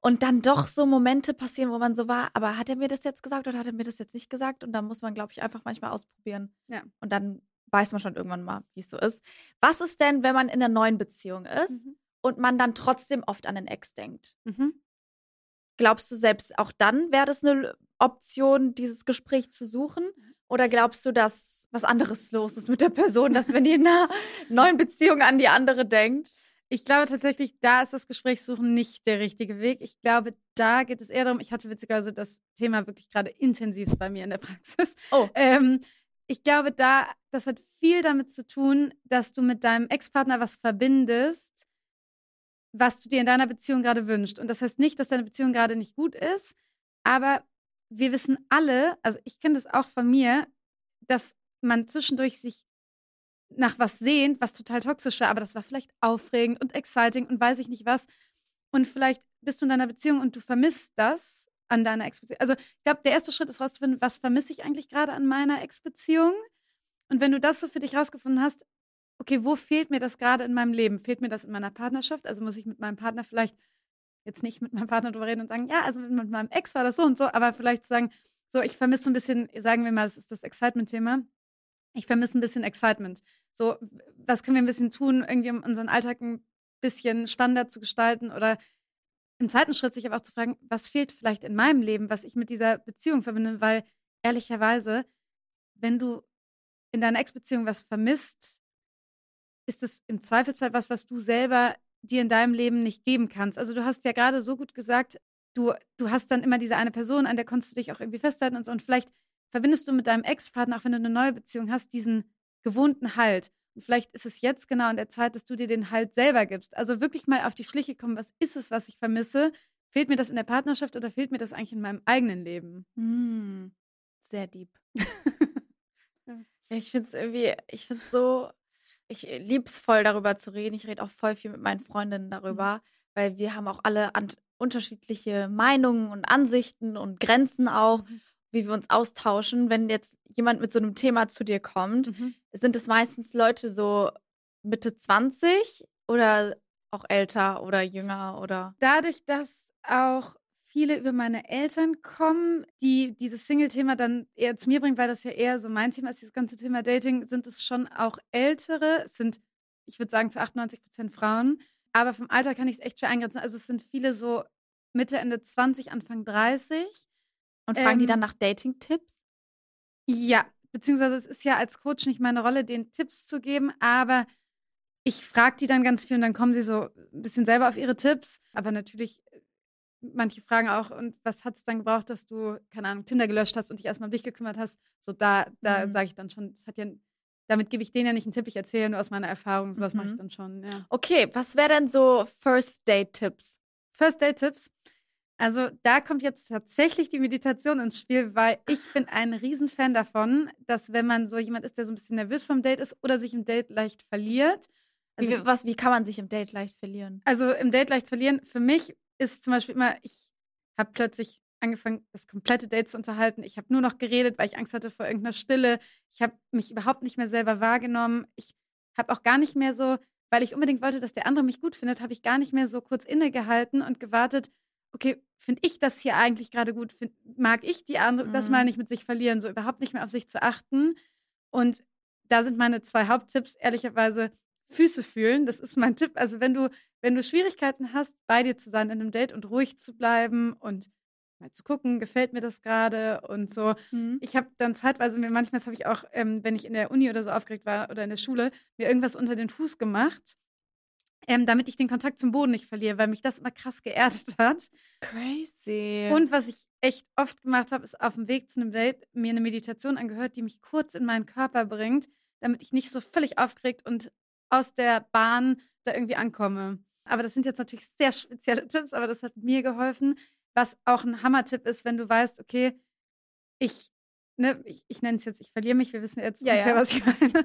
Und dann doch so Momente passieren, wo man so war, aber hat er mir das jetzt gesagt oder hat er mir das jetzt nicht gesagt? Und dann muss man, glaube ich, einfach manchmal ausprobieren. Ja. Und dann weiß man schon irgendwann mal, wie es so ist. Was ist denn, wenn man in einer neuen Beziehung ist mhm. und man dann trotzdem oft an den Ex denkt? Mhm. Glaubst du selbst auch dann wäre das eine Option, dieses Gespräch zu suchen? Oder glaubst du, dass was anderes los ist mit der Person, dass wenn die in einer neuen Beziehung an die andere denkt? Ich glaube tatsächlich, da ist das Gesprächssuchen nicht der richtige Weg. Ich glaube, da geht es eher darum, ich hatte witzigerweise das Thema wirklich gerade intensiv bei mir in der Praxis. Oh. Ähm, ich glaube, da, das hat viel damit zu tun, dass du mit deinem Ex-Partner was verbindest, was du dir in deiner Beziehung gerade wünschst. Und das heißt nicht, dass deine Beziehung gerade nicht gut ist, aber wir wissen alle, also ich kenne das auch von mir, dass man zwischendurch sich nach was sehnt, was total toxisch war, aber das war vielleicht aufregend und exciting und weiß ich nicht was. Und vielleicht bist du in deiner Beziehung und du vermisst das an deiner Ex-Beziehung? Also ich glaube, der erste Schritt ist rauszufinden, was vermisse ich eigentlich gerade an meiner Ex-Beziehung? Und wenn du das so für dich rausgefunden hast, okay, wo fehlt mir das gerade in meinem Leben? Fehlt mir das in meiner Partnerschaft? Also muss ich mit meinem Partner vielleicht jetzt nicht mit meinem Partner drüber reden und sagen, ja, also mit meinem Ex war das so und so, aber vielleicht sagen, so, ich vermisse so ein bisschen, sagen wir mal, das ist das Excitement-Thema. Ich vermisse ein bisschen Excitement. So, was können wir ein bisschen tun, irgendwie um unseren Alltag ein bisschen spannender zu gestalten oder im zweiten Schritt sich aber auch zu fragen, was fehlt vielleicht in meinem Leben, was ich mit dieser Beziehung verbinde, weil ehrlicherweise, wenn du in deiner Ex-Beziehung was vermisst, ist es im Zweifelsfall was, was du selber dir in deinem Leben nicht geben kannst. Also du hast ja gerade so gut gesagt, du, du hast dann immer diese eine Person, an der konntest du dich auch irgendwie festhalten und so. Und vielleicht verbindest du mit deinem Ex-Partner, auch wenn du eine neue Beziehung hast, diesen gewohnten Halt. Und vielleicht ist es jetzt genau in der Zeit, dass du dir den Halt selber gibst. Also wirklich mal auf die Schliche kommen, was ist es, was ich vermisse? Fehlt mir das in der Partnerschaft oder fehlt mir das eigentlich in meinem eigenen Leben? Mm, sehr deep. ich finde es irgendwie, ich finde es so, ich lieb's voll darüber zu reden. Ich rede auch voll viel mit meinen Freundinnen darüber, mhm. weil wir haben auch alle unterschiedliche Meinungen und Ansichten und Grenzen auch, mhm. Wie wir uns austauschen. Wenn jetzt jemand mit so einem Thema zu dir kommt, mhm. sind es meistens Leute so Mitte 20 oder auch älter oder jünger oder. Dadurch, dass auch viele über meine Eltern kommen, die dieses Single-Thema dann eher zu mir bringen, weil das ja eher so mein Thema ist, dieses ganze Thema Dating, sind es schon auch ältere, es sind, ich würde sagen, zu 98 Prozent Frauen. Aber vom Alter kann ich es echt schwer eingrenzen. Also es sind viele so Mitte, Ende 20, Anfang 30. Und fragen ähm, die dann nach Dating-Tipps? Ja, beziehungsweise es ist ja als Coach nicht meine Rolle, den Tipps zu geben, aber ich frage die dann ganz viel und dann kommen sie so ein bisschen selber auf ihre Tipps. Aber natürlich, manche fragen auch, und was hat es dann gebraucht, dass du, keine Ahnung, Tinder gelöscht hast und dich erstmal um dich gekümmert hast? So, da, da mhm. sage ich dann schon, das hat ja damit gebe ich denen ja nicht einen Tipp, ich erzähle nur aus meiner Erfahrung, sowas mhm. mache ich dann schon, ja. Okay, was wäre denn so First Date Tipps? First Date Tipps? Also da kommt jetzt tatsächlich die Meditation ins Spiel, weil ich bin ein Riesenfan davon, dass wenn man so jemand ist, der so ein bisschen nervös vom Date ist oder sich im Date leicht verliert. Also, wie, was, wie kann man sich im Date leicht verlieren? Also im Date leicht verlieren, für mich ist zum Beispiel immer, ich habe plötzlich angefangen, das komplette Date zu unterhalten. Ich habe nur noch geredet, weil ich Angst hatte vor irgendeiner Stille. Ich habe mich überhaupt nicht mehr selber wahrgenommen. Ich habe auch gar nicht mehr so, weil ich unbedingt wollte, dass der andere mich gut findet, habe ich gar nicht mehr so kurz innegehalten und gewartet, okay, finde ich das hier eigentlich gerade gut? Find, mag ich die andere, mhm. das mal nicht mit sich verlieren, so überhaupt nicht mehr auf sich zu achten. Und da sind meine zwei Haupttipps, ehrlicherweise, Füße fühlen. Das ist mein Tipp. Also wenn du, wenn du Schwierigkeiten hast, bei dir zu sein in einem Date und ruhig zu bleiben und mal zu gucken, gefällt mir das gerade und so. Mhm. Ich habe dann zeitweise mir manchmal, habe ich auch, ähm, wenn ich in der Uni oder so aufgeregt war oder in der Schule, mir irgendwas unter den Fuß gemacht, ähm, damit ich den Kontakt zum Boden nicht verliere, weil mich das immer krass geerdet hat. Crazy. Und was ich echt oft gemacht habe, ist auf dem Weg zu einem Date mir eine Meditation angehört, die mich kurz in meinen Körper bringt, damit ich nicht so völlig aufgeregt und aus der Bahn da irgendwie ankomme. Aber das sind jetzt natürlich sehr spezielle Tipps, aber das hat mir geholfen. Was auch ein Hammertipp ist, wenn du weißt, okay, ich, ne, ich, ich nenne es jetzt, ich verliere mich, wir wissen jetzt ja, ungefähr, ja. was ich meine,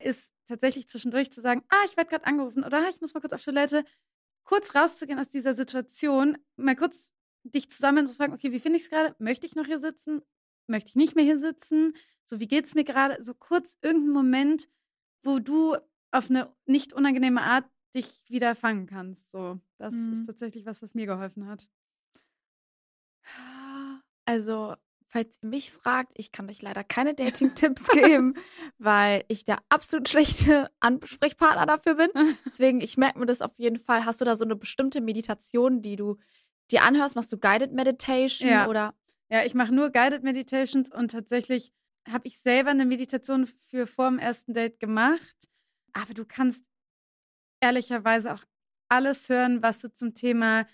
ist tatsächlich zwischendurch zu sagen, ah, ich werde gerade angerufen oder ah, ich muss mal kurz auf Toilette, kurz rauszugehen aus dieser Situation, mal kurz dich zusammen zu fragen, okay, wie finde ich es gerade? Möchte ich noch hier sitzen? Möchte ich nicht mehr hier sitzen? So, wie geht es mir gerade? So kurz irgendeinen Moment, wo du auf eine nicht unangenehme Art dich wieder fangen kannst. So, das mhm. ist tatsächlich was, was mir geholfen hat. Also, falls ihr mich fragt, ich kann euch leider keine Dating-Tipps geben, weil ich der absolut schlechte Ansprechpartner dafür bin. Deswegen, ich merke mir das auf jeden Fall. Hast du da so eine bestimmte Meditation, die du dir anhörst? Machst du Guided Meditation ja. oder? Ja, ich mache nur Guided Meditations und tatsächlich habe ich selber eine Meditation für vor dem ersten Date gemacht. Aber du kannst ehrlicherweise auch alles hören, was du zum Thema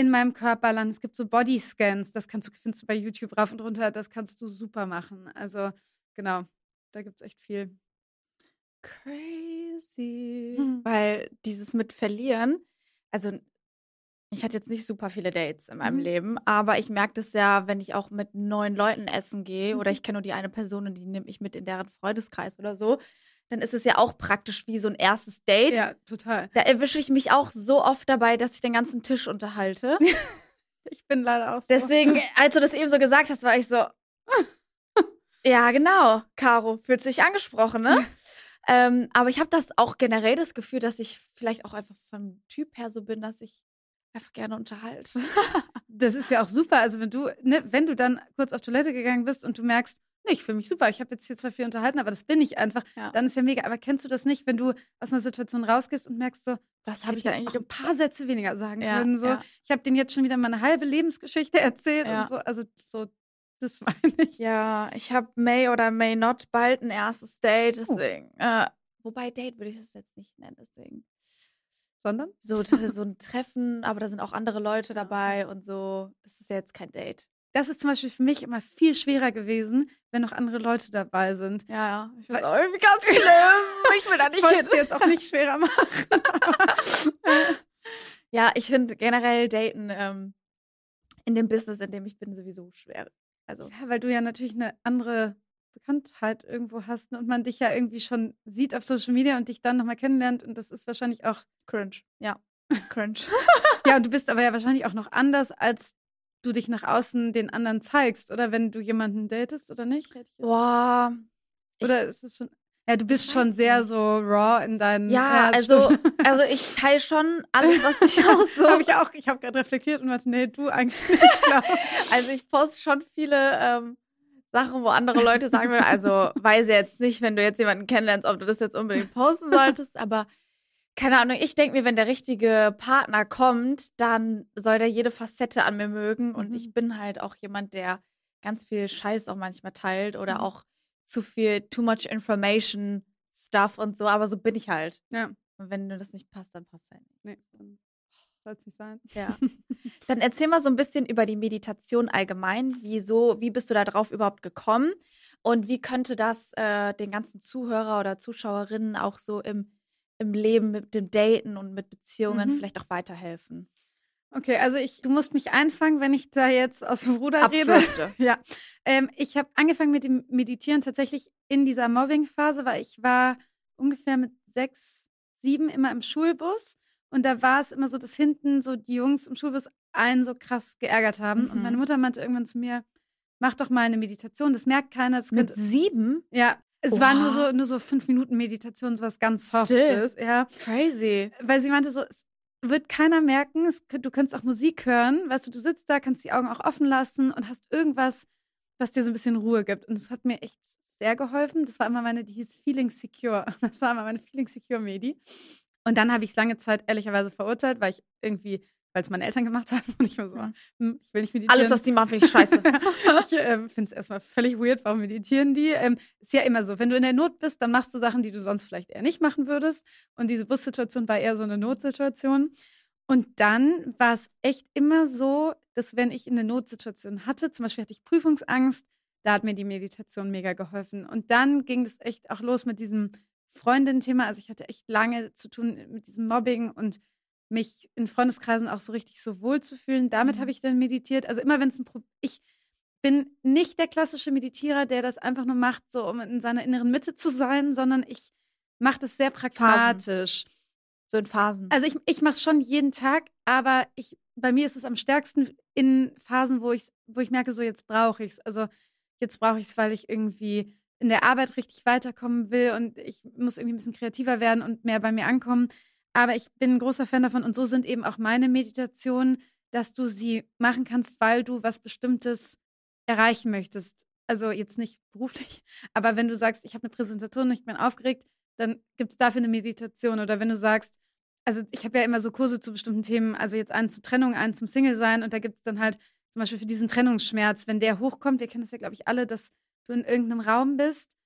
in meinem Körper landen. Es gibt so Bodyscans, das kannst du, findest du bei YouTube rauf und runter, das kannst du super machen. Also, genau, da gibt es echt viel. Crazy. Hm. Weil dieses mit Verlieren, also ich hatte jetzt nicht super viele Dates in meinem mhm. Leben, aber ich merke das ja, wenn ich auch mit neuen Leuten essen gehe mhm. oder ich kenne nur die eine Person und die nehme ich mit in deren Freundeskreis oder so, dann ist es ja auch praktisch wie so ein erstes Date. Ja, total. Da erwische ich mich auch so oft dabei, dass ich den ganzen Tisch unterhalte. Ich bin leider auch so. Deswegen, als du das eben so gesagt hast, war ich so, ja, genau, Caro, fühlt sich angesprochen, ne? ähm, aber ich habe das auch generell das Gefühl, dass ich vielleicht auch einfach vom Typ her so bin, dass ich einfach gerne unterhalte. Das ist ja auch super. Also wenn du, ne, wenn du dann kurz auf Toilette gegangen bist und du merkst, ne, ich fühle mich super, ich habe jetzt hier zwar viel unterhalten, aber das bin ich einfach, Ja. dann ist ja mega. Aber kennst du das nicht, wenn du aus einer Situation rausgehst und merkst so, Was habe ich da eigentlich ein paar Sätze weniger sagen Ja, können? So, ja. ich habe denen jetzt schon wieder meine halbe Lebensgeschichte erzählt und so. Also so, das meine ich. Ja, ich habe May oder May not bald ein erstes Date, Oh. deswegen. Äh, wobei Date würde ich das jetzt nicht nennen, deswegen. Sondern? So, so ein Treffen, aber da sind auch andere Leute dabei und so. Das ist ja jetzt kein Date. Das ist zum Beispiel für mich immer viel schwerer gewesen, wenn noch andere Leute dabei sind. Ja, ja. Ich finde auch irgendwie ganz schlimm. Ich will da Ich nicht hin. es dir jetzt auch nicht schwerer machen. Ja, ich finde generell Daten ähm, in dem Business, in dem ich bin, sowieso schwer. Also, Ja, weil du ja natürlich eine andere Bekanntheit irgendwo hast und man dich ja irgendwie schon sieht auf Social Media und dich dann nochmal kennenlernt und das ist wahrscheinlich auch, cringe. Ja, ist cringe. ja, und du bist aber ja wahrscheinlich auch noch anders, als du dich nach außen den anderen zeigst, oder wenn du jemanden datest oder nicht? Boah. Oder ist es schon, ja, du bist Ich schon weiß sehr nicht. so raw in deinen, Ja, das also, stimmt. also ich teile schon alles, was ich auch so. habe ich auch, ich habe gerade reflektiert und was, nee, du eigentlich nicht. Also ich poste schon viele ähm, Sachen, wo andere Leute sagen würden, also weiß jetzt nicht, wenn du jetzt jemanden kennenlernst, ob du das jetzt unbedingt posten solltest, aber keine Ahnung, ich denke mir, wenn der richtige Partner kommt, dann soll der jede Facette an mir mögen und Mhm. ich bin halt auch jemand, der ganz viel Scheiß auch manchmal teilt oder Mhm. auch zu viel, too much information stuff und so, aber so bin ich halt. Ja, Und wenn dir das nicht passt, dann passt halt nicht. nee, soll es nicht sein. Ja. Dann erzähl mal so ein bisschen über die Meditation allgemein. Wieso, wie bist du da drauf überhaupt gekommen? Und wie könnte das äh, den ganzen Zuhörer oder Zuschauerinnen auch so im, im Leben mit dem Daten und mit Beziehungen Mhm. vielleicht auch weiterhelfen? Okay, also ich, du musst mich einfangen, wenn ich da jetzt aus dem Ruder rede. Ja, ähm, ich habe angefangen mit dem Meditieren tatsächlich in dieser Mobbing-Phase, weil ich war ungefähr mit sechs, sieben immer im Schulbus und da war es immer so, dass hinten so die Jungs im Schulbus einen so krass geärgert haben und Mhm. meine Mutter meinte irgendwann zu mir, mach doch mal eine Meditation, das merkt keiner, das Mit könnte, sieben? ja, es war nur Oha. so, nur so fünf Minuten Meditation, so was ganz. Softes, ja Crazy. weil sie meinte so, es wird keiner merken, es, du kannst auch Musik hören, weißt du, du sitzt da, kannst die Augen auch offen lassen und hast irgendwas, was dir so ein bisschen Ruhe gibt. Und das hat mir echt sehr geholfen. Das war immer meine, die hieß Feeling Secure. Das war immer meine Feeling Secure Medi. Und dann habe ich es lange Zeit ehrlicherweise verurteilt, weil ich irgendwie, weil es meine Eltern gemacht haben und ich war so, hm, ich will nicht meditieren. Alles, was die machen, finde ich scheiße. ich ähm, finde es erstmal völlig weird, warum meditieren die? Ähm, ist ja immer so, wenn du in der Not bist, dann machst du Sachen, die du sonst vielleicht eher nicht machen würdest. Und diese Bussituation war eher so eine Notsituation. Und dann war es echt immer so, dass wenn ich eine Notsituation hatte, zum Beispiel hatte ich Prüfungsangst, da hat mir die Meditation mega geholfen. Und dann ging es echt auch los mit diesem Freundin-Thema. Also ich hatte echt lange zu tun mit diesem Mobbing und mich in Freundeskreisen auch so richtig so wohl zu fühlen. Damit Mhm. habe ich dann meditiert. Also immer wenn es ein Problem, ich bin nicht der klassische Meditierer, der das einfach nur macht, so um in seiner inneren Mitte zu sein, sondern ich mache das sehr pragmatisch. So in Phasen. Also ich, ich mache es schon jeden Tag, aber ich, bei mir ist es am stärksten in Phasen, wo ich, wo ich merke, so jetzt brauche ich es. Also jetzt brauche ich es, weil ich irgendwie in der Arbeit richtig weiterkommen will und ich muss irgendwie ein bisschen kreativer werden und mehr bei mir ankommen. Aber ich bin ein großer Fan davon und so sind eben auch meine Meditationen, dass du sie machen kannst, weil du was Bestimmtes erreichen möchtest. Also jetzt nicht beruflich, aber wenn du sagst, ich habe eine Präsentation ich bin aufgeregt, dann gibt es dafür eine Meditation. Oder wenn du sagst, also ich habe ja immer so Kurse zu bestimmten Themen, also jetzt einen zur Trennung, einen zum Single sein und da gibt es dann halt zum Beispiel für diesen Trennungsschmerz, wenn der hochkommt, wir kennen das ja, glaube ich, alle, dass du in irgendeinem Raum bist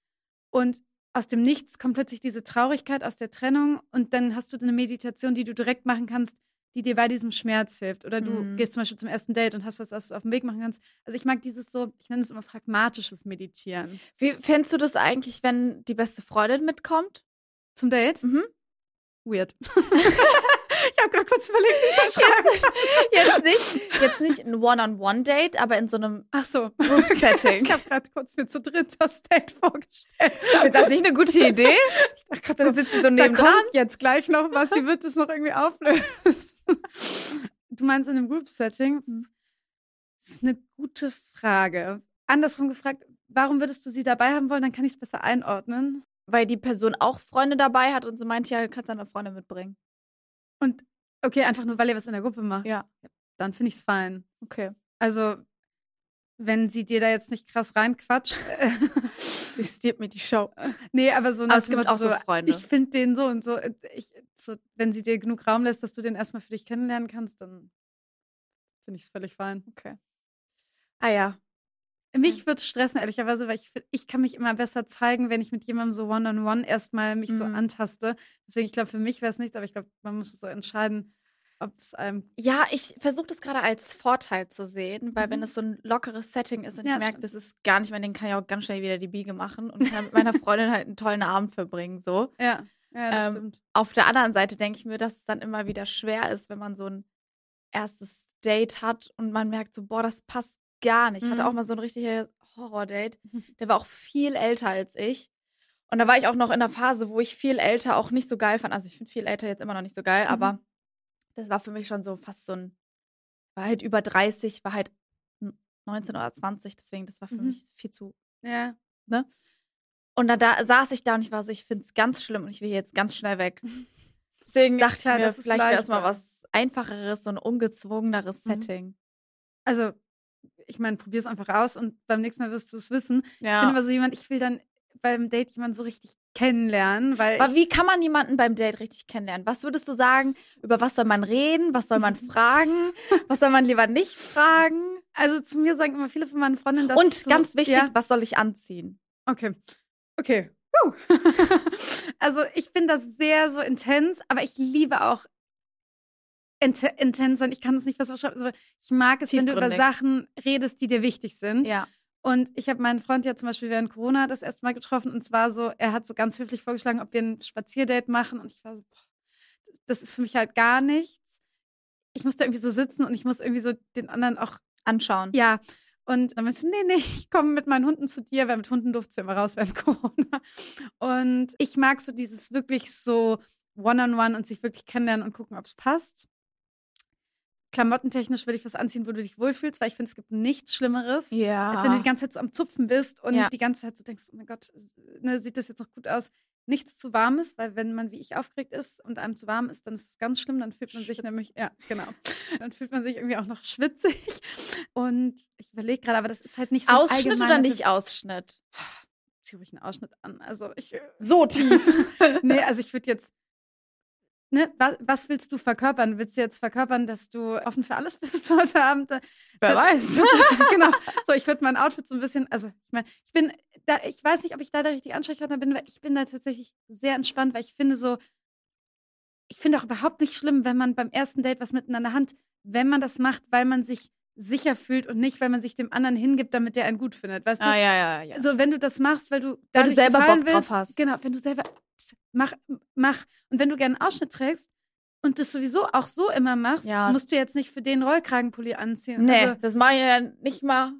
und aus dem Nichts kommt plötzlich diese Traurigkeit aus der Trennung und dann hast du eine Meditation, die du direkt machen kannst, die dir bei diesem Schmerz hilft. Oder du Mhm. gehst zum Beispiel zum ersten Date und hast was, was du auf dem Weg machen kannst. Also ich mag dieses so, ich nenne es immer pragmatisches Meditieren. Wie fändest du das eigentlich, wenn die beste Freundin mitkommt? Zum Date? Mhm. Weird. ich habe gerade kurz überlegt, wie ich es schreiben. Jetzt nicht, jetzt nicht ein One-on-One-Date, aber in so einem Ach so. Group-Setting. Ich habe gerade kurz mir zu dritt das Date vorgestellt. Ist das nicht eine gute Idee? Ich dachte gerade, Dann sitzt sie so da nebendran. kommt jetzt gleich noch was, sie wird es noch irgendwie auflösen. Du meinst in einem Group-Setting? Das ist eine gute Frage. Andersrum gefragt, warum würdest du sie dabei haben wollen? Dann kann ich es besser einordnen. Weil die Person auch Freunde dabei hat und so meint, ja, du kannst deine Freunde mitbringen. Und okay, einfach nur, weil ihr was in der Gruppe macht. Ja. Dann finde ich es fein. Okay. Also, wenn sie dir da jetzt nicht krass reinquatscht. Sie stiert mir die Show. nee, aber so Aber es gibt auch so Freunde. Ich finde den so und so, ich, so. Wenn sie dir genug Raum lässt, dass du den erstmal für dich kennenlernen kannst, dann finde ich es völlig fein. Okay. Ah ja. Mich würde es stressen, ehrlicherweise, weil ich, ich kann mich immer besser zeigen, wenn ich mit jemandem so one-on-one erstmal mich so Mhm. antaste. Deswegen, ich glaube, für mich wäre es nichts, aber ich glaube, man muss so entscheiden, ob es einem. Ja, ich versuche das gerade als Vorteil zu sehen, weil wenn Mhm. es so ein lockeres Setting ist und Ja, ich merke, das ist gar nicht mehr, den kann ich auch ganz schnell wieder die Biege machen und kann mit meiner Freundin halt einen tollen Abend verbringen, so. Ja, ja das Ähm, stimmt. Auf der anderen Seite denke ich mir, dass es dann immer wieder schwer ist, wenn man so ein erstes Date hat und man merkt so, boah, das passt gar nicht. Ich hatte Mhm. auch mal so ein richtiges Horror-Date. Der war auch viel älter als ich. Und da war ich auch noch in der Phase, wo ich viel älter auch nicht so geil fand. Also ich finde viel älter jetzt immer noch nicht so geil, Mhm. aber das war für mich schon so fast so ein, war halt über 30, war halt 19 oder 20, deswegen das war für Mhm. mich viel zu Ja. und dann da saß ich da und ich war so, ich finde es ganz schlimm und ich will jetzt ganz schnell weg. Deswegen dachte Tja, ich mir, vielleicht wäre es mal leichter. was einfacheres, so ein ungezwungeneres Mhm. Setting. Also, ich meine, probier es einfach aus und beim nächsten Mal wirst du es wissen. Ich bin Ja. aber so jemand, ich will dann beim Date jemanden so richtig kennenlernen, weil Aber wie kann man jemanden beim Date richtig kennenlernen? Was würdest du sagen? Über was soll man reden? Was soll man fragen? Was soll man lieber nicht fragen? also zu mir sagen immer viele von meinen Freundinnen, dass Und so, ganz wichtig, Ja, was soll ich anziehen? okay. Okay. Also ich bin das sehr so intens, aber ich liebe auch int intens sein. Ich kann es nicht besser beschreiben. Also ich mag es, wenn du über. Sachen redest, die dir wichtig sind. Ja. Und ich habe meinen Freund ja zum Beispiel während Corona das erste Mal getroffen und zwar so, er hat so ganz höflich vorgeschlagen, ob wir ein Spazierdate machen und ich war so, boah, das ist für mich halt gar nichts. Ich musste irgendwie so sitzen und ich muss irgendwie so den anderen auch, Anschauen. ja. Und dann meinte ich, nee, nee, ich komme mit meinen Hunden zu dir, weil mit Hunden durfte ja immer raus während Corona. Und ich mag so dieses wirklich so One-on-One und sich wirklich kennenlernen und gucken, ob es passt. Klamottentechnisch würde ich was anziehen, wo du dich wohlfühlst, weil ich finde, es gibt nichts Schlimmeres, Ja. als wenn du die ganze Zeit so am Zupfen bist und Ja. die ganze Zeit so denkst, oh mein Gott, ne, sieht das jetzt noch gut aus? Nichts zu warm ist, weil wenn man wie ich aufgeregt ist und einem zu warm ist, dann ist es ganz schlimm, dann fühlt man sich Schwitzt. nämlich, ja, genau, dann fühlt man sich irgendwie auch noch schwitzig und ich überlege gerade, aber das ist halt nicht so Ausschnitt oder nicht Ausschnitt? Zieh ruhig einen Ausschnitt an, also ich, So tief. nee, also ich würde jetzt, ne, was, was willst du verkörpern? Willst du jetzt verkörpern, dass du offen für alles bist heute Abend? Wer Da- weiß. genau. So, ich würde mein Outfit so ein bisschen, also ich meine, ich bin da, ich weiß nicht, ob ich da der richtige Ansprechpartner bin, weil ich bin da tatsächlich sehr entspannt, weil ich finde so, ich finde auch überhaupt nicht schlimm, wenn man beim ersten Date was miteinander hat, wenn man das macht, weil man sich sicher fühlt und nicht, weil man sich dem anderen hingibt, damit der einen gut findet, weißt du? Ah, ja, ja, ja. Also wenn du das machst, weil du Weil du selber Bock drauf willst, hast. Genau, wenn du selber mach mach und wenn du gerne einen Ausschnitt trägst und das sowieso auch so immer machst, Ja. musst du jetzt nicht für den Rollkragenpulli anziehen. Nee, Also, das mache ich ja nicht mal.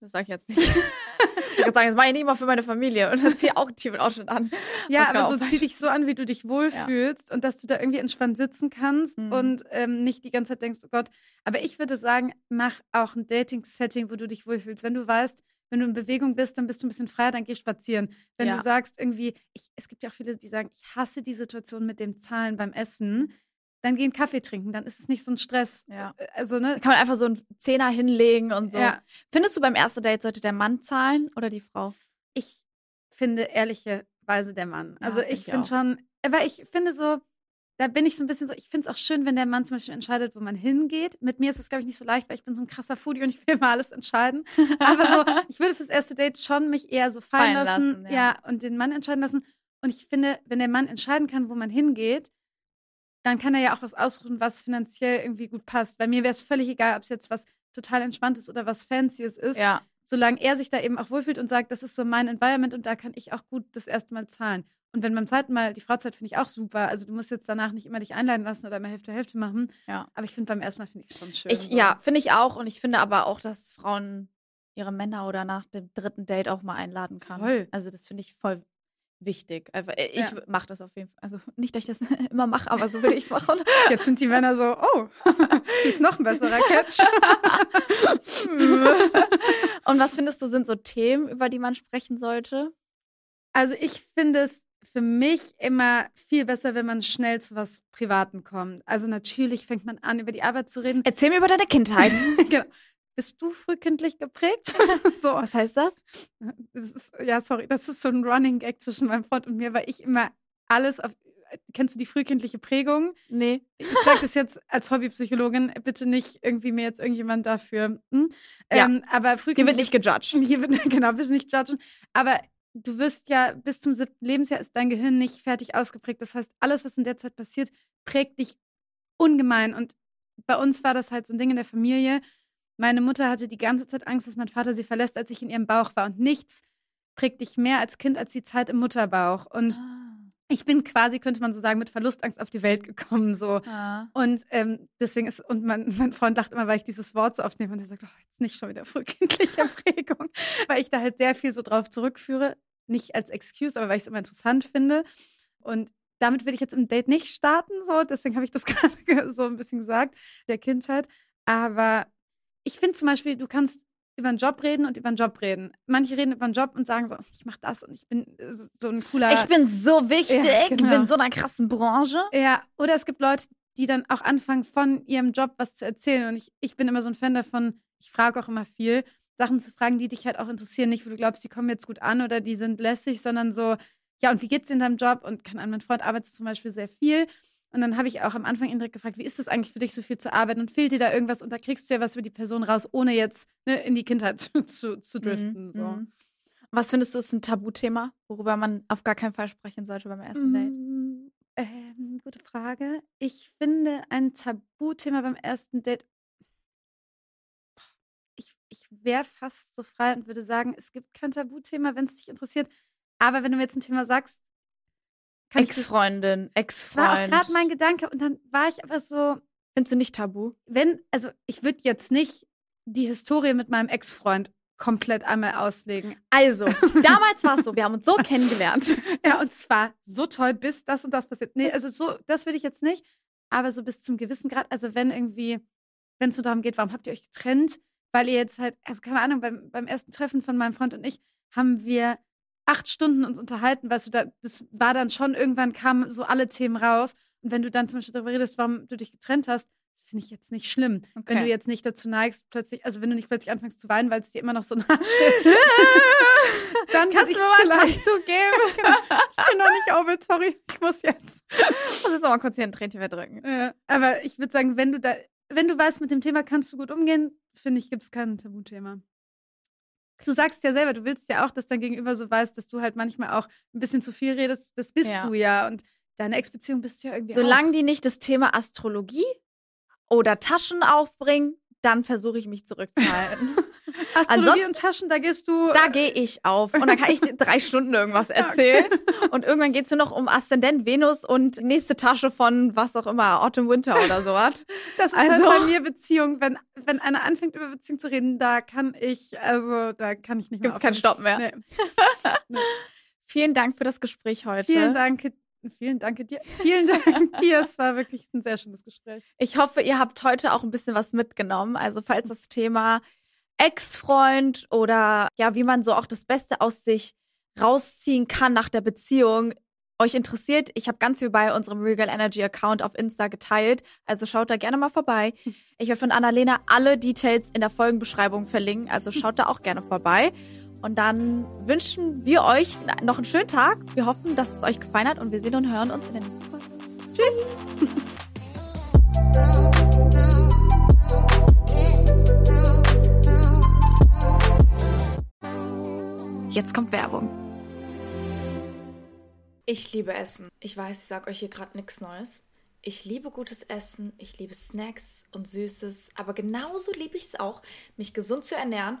Das sage ich jetzt nicht. ich würde sagen, das mache ich nicht mal für meine Familie. Und dann ziehe ich auch einen tiefen Ausschnitt an. ja, aber so zieh dich so an, wie du dich wohlfühlst und dass du da irgendwie entspannt sitzen kannst Mhm. und ähm, nicht die ganze Zeit denkst, oh Gott. Aber ich würde sagen, mach auch ein Dating-Setting, wo du dich wohlfühlst. Wenn du weißt, wenn du in Bewegung bist, dann bist du ein bisschen freier, dann geh spazieren. Wenn Ja. du sagst irgendwie, ich, es gibt ja auch viele, die sagen, ich hasse die Situation mit dem Zahlen beim Essen, dann geh einen Kaffee trinken, dann ist es nicht so ein Stress. Ja. Also, ne? Da kann man einfach so einen Zehner hinlegen und so. Ja, Findest du beim ersten Date sollte der Mann zahlen oder die Frau? ich finde ehrlicherweise der Mann. Ja, Also ich finde schon, aber ich finde so, da bin ich so ein bisschen so, ich finde es auch schön, wenn der Mann zum Beispiel entscheidet, wo man hingeht. Mit mir ist es, glaube ich, nicht so leicht, weil ich bin so ein krasser Foodie und ich will immer alles entscheiden. Aber so, ich würde fürs erste Date schon mich eher so fallen, Fallen lassen, lassen, ja. ja. und den Mann entscheiden lassen. Und ich finde, wenn der Mann entscheiden kann, wo man hingeht, dann kann er ja auch was aussuchen, was finanziell irgendwie gut passt. Bei mir wäre es völlig egal, ob es jetzt was total Entspanntes oder was Fancyes ist ja. solange er sich da eben auch wohlfühlt und sagt, das ist so mein Environment und da kann ich auch gut das erste Mal zahlen. Und wenn beim zweiten Mal, die Freizeit finde ich auch super. Also du musst jetzt danach nicht immer dich einladen lassen oder immer Hälfte Hälfte machen. Ja. Aber ich finde beim ersten Mal finde ich es schon schön. Ich, so. ja, finde ich auch. Und ich finde aber auch, dass Frauen ihre Männer oder nach dem dritten Date auch mal einladen kann. Voll. Also das finde ich voll wichtig. Also äh, ich Ja. mache das auf jeden Fall. Also nicht, dass ich das immer mache, aber so würde ich es machen. Jetzt sind die Männer so, oh, ist noch ein besserer Catch. Und was findest du, sind so Themen, über die man sprechen sollte? Also ich finde es für mich immer viel besser, wenn man schnell zu was Privatem kommt. Also natürlich fängt man an, über die Arbeit zu reden. Erzähl mir über deine Kindheit. genau. Bist du frühkindlich geprägt? so, Was heißt das? das ist, ja, sorry, das ist so ein Running Gag zwischen meinem Freund und mir, weil ich immer alles auf. Kennst du die frühkindliche Prägung? Nee. Ich sage das jetzt als Hobbypsychologin, bitte nicht irgendwie mir jetzt irgendjemand dafür. Hm? Ja. Ähm, aber Hier wird nicht gejudged. Hier wird, genau, bitte nicht judgen. Aber du wirst ja bis zum siebten Lebensjahr ist dein Gehirn nicht fertig ausgeprägt. Das heißt, alles, was in der Zeit passiert, prägt dich ungemein. Und bei uns war das halt so ein Ding in der Familie. Meine Mutter hatte die ganze Zeit Angst, dass mein Vater sie verlässt, als ich in ihrem Bauch war. Und nichts prägt dich mehr als Kind als die Zeit im Mutterbauch. Und ich bin quasi, könnte man so sagen, mit Verlustangst auf die Welt gekommen. So. Ah. Und ähm, deswegen ist, und mein, mein Freund dachte immer, weil ich dieses Wort so oft nehme, und er sagt, oh, jetzt nicht schon wieder frühkindliche Prägung, weil ich da halt sehr viel so drauf zurückführe. Nicht als Excuse, aber weil ich es immer interessant finde. Und damit will ich jetzt im Date nicht starten, so, deswegen habe ich das gerade so ein bisschen gesagt, der Kindheit. Aber ich finde zum Beispiel, du kannst über einen Job reden und über einen Job reden. Manche reden über einen Job und sagen so, ich mache das und ich bin äh, so ein cooler. Ich bin so wichtig, Ja, ich bin genau. in so einer krassen Branche. Ja, oder es gibt Leute, die dann auch anfangen, von ihrem Job was zu erzählen. Und ich, ich bin immer so ein Fan davon, ich frage auch immer viel, Sachen zu fragen, die dich halt auch interessieren. Nicht, wo du glaubst, die kommen jetzt gut an oder die sind lässig, sondern so, ja, und wie geht's dir in deinem Job? Und kann an mein Freund arbeitet zum Beispiel sehr viel. Und dann habe ich auch am Anfang ihn direkt gefragt, wie ist es eigentlich für dich, so viel zu arbeiten? Und fehlt dir da irgendwas? Und da kriegst du ja was über die Person raus, ohne jetzt ne, in die Kindheit zu, zu, zu driften. Mhm, so. mhm. Was findest du, ist ein Tabuthema, worüber man auf gar keinen Fall sprechen sollte beim ersten Date? Mm, Ähm, gute Frage. Ich finde ein Tabuthema beim ersten Date. Ich, ich wäre fast so frei und würde sagen, es gibt kein Tabuthema, wenn es dich interessiert. Aber wenn du mir jetzt ein Thema sagst, das- Ex-Freundin, Das war auch Ex-Freund. gerade mein Gedanke und dann war ich aber so, Findest du nicht tabu? wenn, also ich würde jetzt nicht die Historie mit meinem Ex-Freund komplett einmal auslegen. Also, damals war es so, wir haben uns so kennengelernt. Ja, und zwar so toll, bis das und das passiert. Nee, also so, das würde ich jetzt nicht. Aber so bis zum gewissen Grad, also wenn irgendwie, wenn es so darum geht, warum habt ihr euch getrennt? Weil ihr jetzt halt, also keine Ahnung, beim, beim ersten Treffen von meinem Freund und ich haben wir acht Stunden uns unterhalten, weißt du, da, das war dann schon, irgendwann kamen so alle Themen raus. Und wenn du dann zum Beispiel darüber redest, warum du dich getrennt hast, finde ich jetzt nicht schlimm. Wenn Okay. du jetzt nicht dazu neigst, plötzlich, also wenn du nicht plötzlich anfängst zu weinen, weil es dir immer noch so nah steht, dann Kannst du mir mal ein Tattoo geben? Genau. Ich bin noch nicht over, sorry. Ich muss jetzt. Ich muss jetzt noch mal kurz hier ein Tränchen verdrücken. Ja, aber ich würde sagen, wenn du da, wenn du weißt, mit dem Thema kannst du gut umgehen, finde ich, gibt es kein Tabuthema. Du sagst ja selber, du willst ja auch, dass dein Gegenüber so weiß, dass du halt manchmal auch ein bisschen zu viel redest. Das bist Ja. du ja. Und deine Ex-Beziehung bist du ja irgendwie Solange die nicht das Thema Astrologie oder Taschen aufbringen, dann versuche ich mich zurückzuhalten. Astrologie ansonsten- und Taschen, da gehst du. da gehe ich auf und dann kann ich drei Stunden irgendwas erzählen. Und irgendwann geht es nur noch um Aszendent Venus und nächste Tasche von was auch immer, Autumn Winter oder sowas. das ist also- halt bei mir Beziehung. Wenn, wenn einer anfängt, über Beziehung zu reden, da kann ich, also da kann ich nicht mehr Gibt es keinen. Stopp mehr. Nee. Vielen Dank für das Gespräch heute. Vielen Dank. Vielen Dank dir. Vielen Dank dir. Es war wirklich ein sehr schönes Gespräch. Ich hoffe, ihr habt heute auch ein bisschen was mitgenommen. Also falls das Thema Ex-Freund oder ja, wie man so auch das Beste aus sich rausziehen kann nach der Beziehung euch interessiert, ich habe ganz viel bei unserem Regal Energy Account auf Insta geteilt, also schaut da gerne mal vorbei. Ich werde von Annalena alle Details in der Folgenbeschreibung verlinken, also schaut da auch gerne vorbei. Und dann wünschen wir euch noch einen schönen Tag. Wir hoffen, dass es euch gefallen hat und wir sehen und hören uns in der nächsten Folge. Tschüss! Jetzt kommt Werbung. Ich liebe Essen. Ich weiß, ich sag euch hier gerade nichts Neues. Ich liebe gutes Essen, ich liebe Snacks und Süßes, aber genauso liebe ich es auch, mich gesund zu ernähren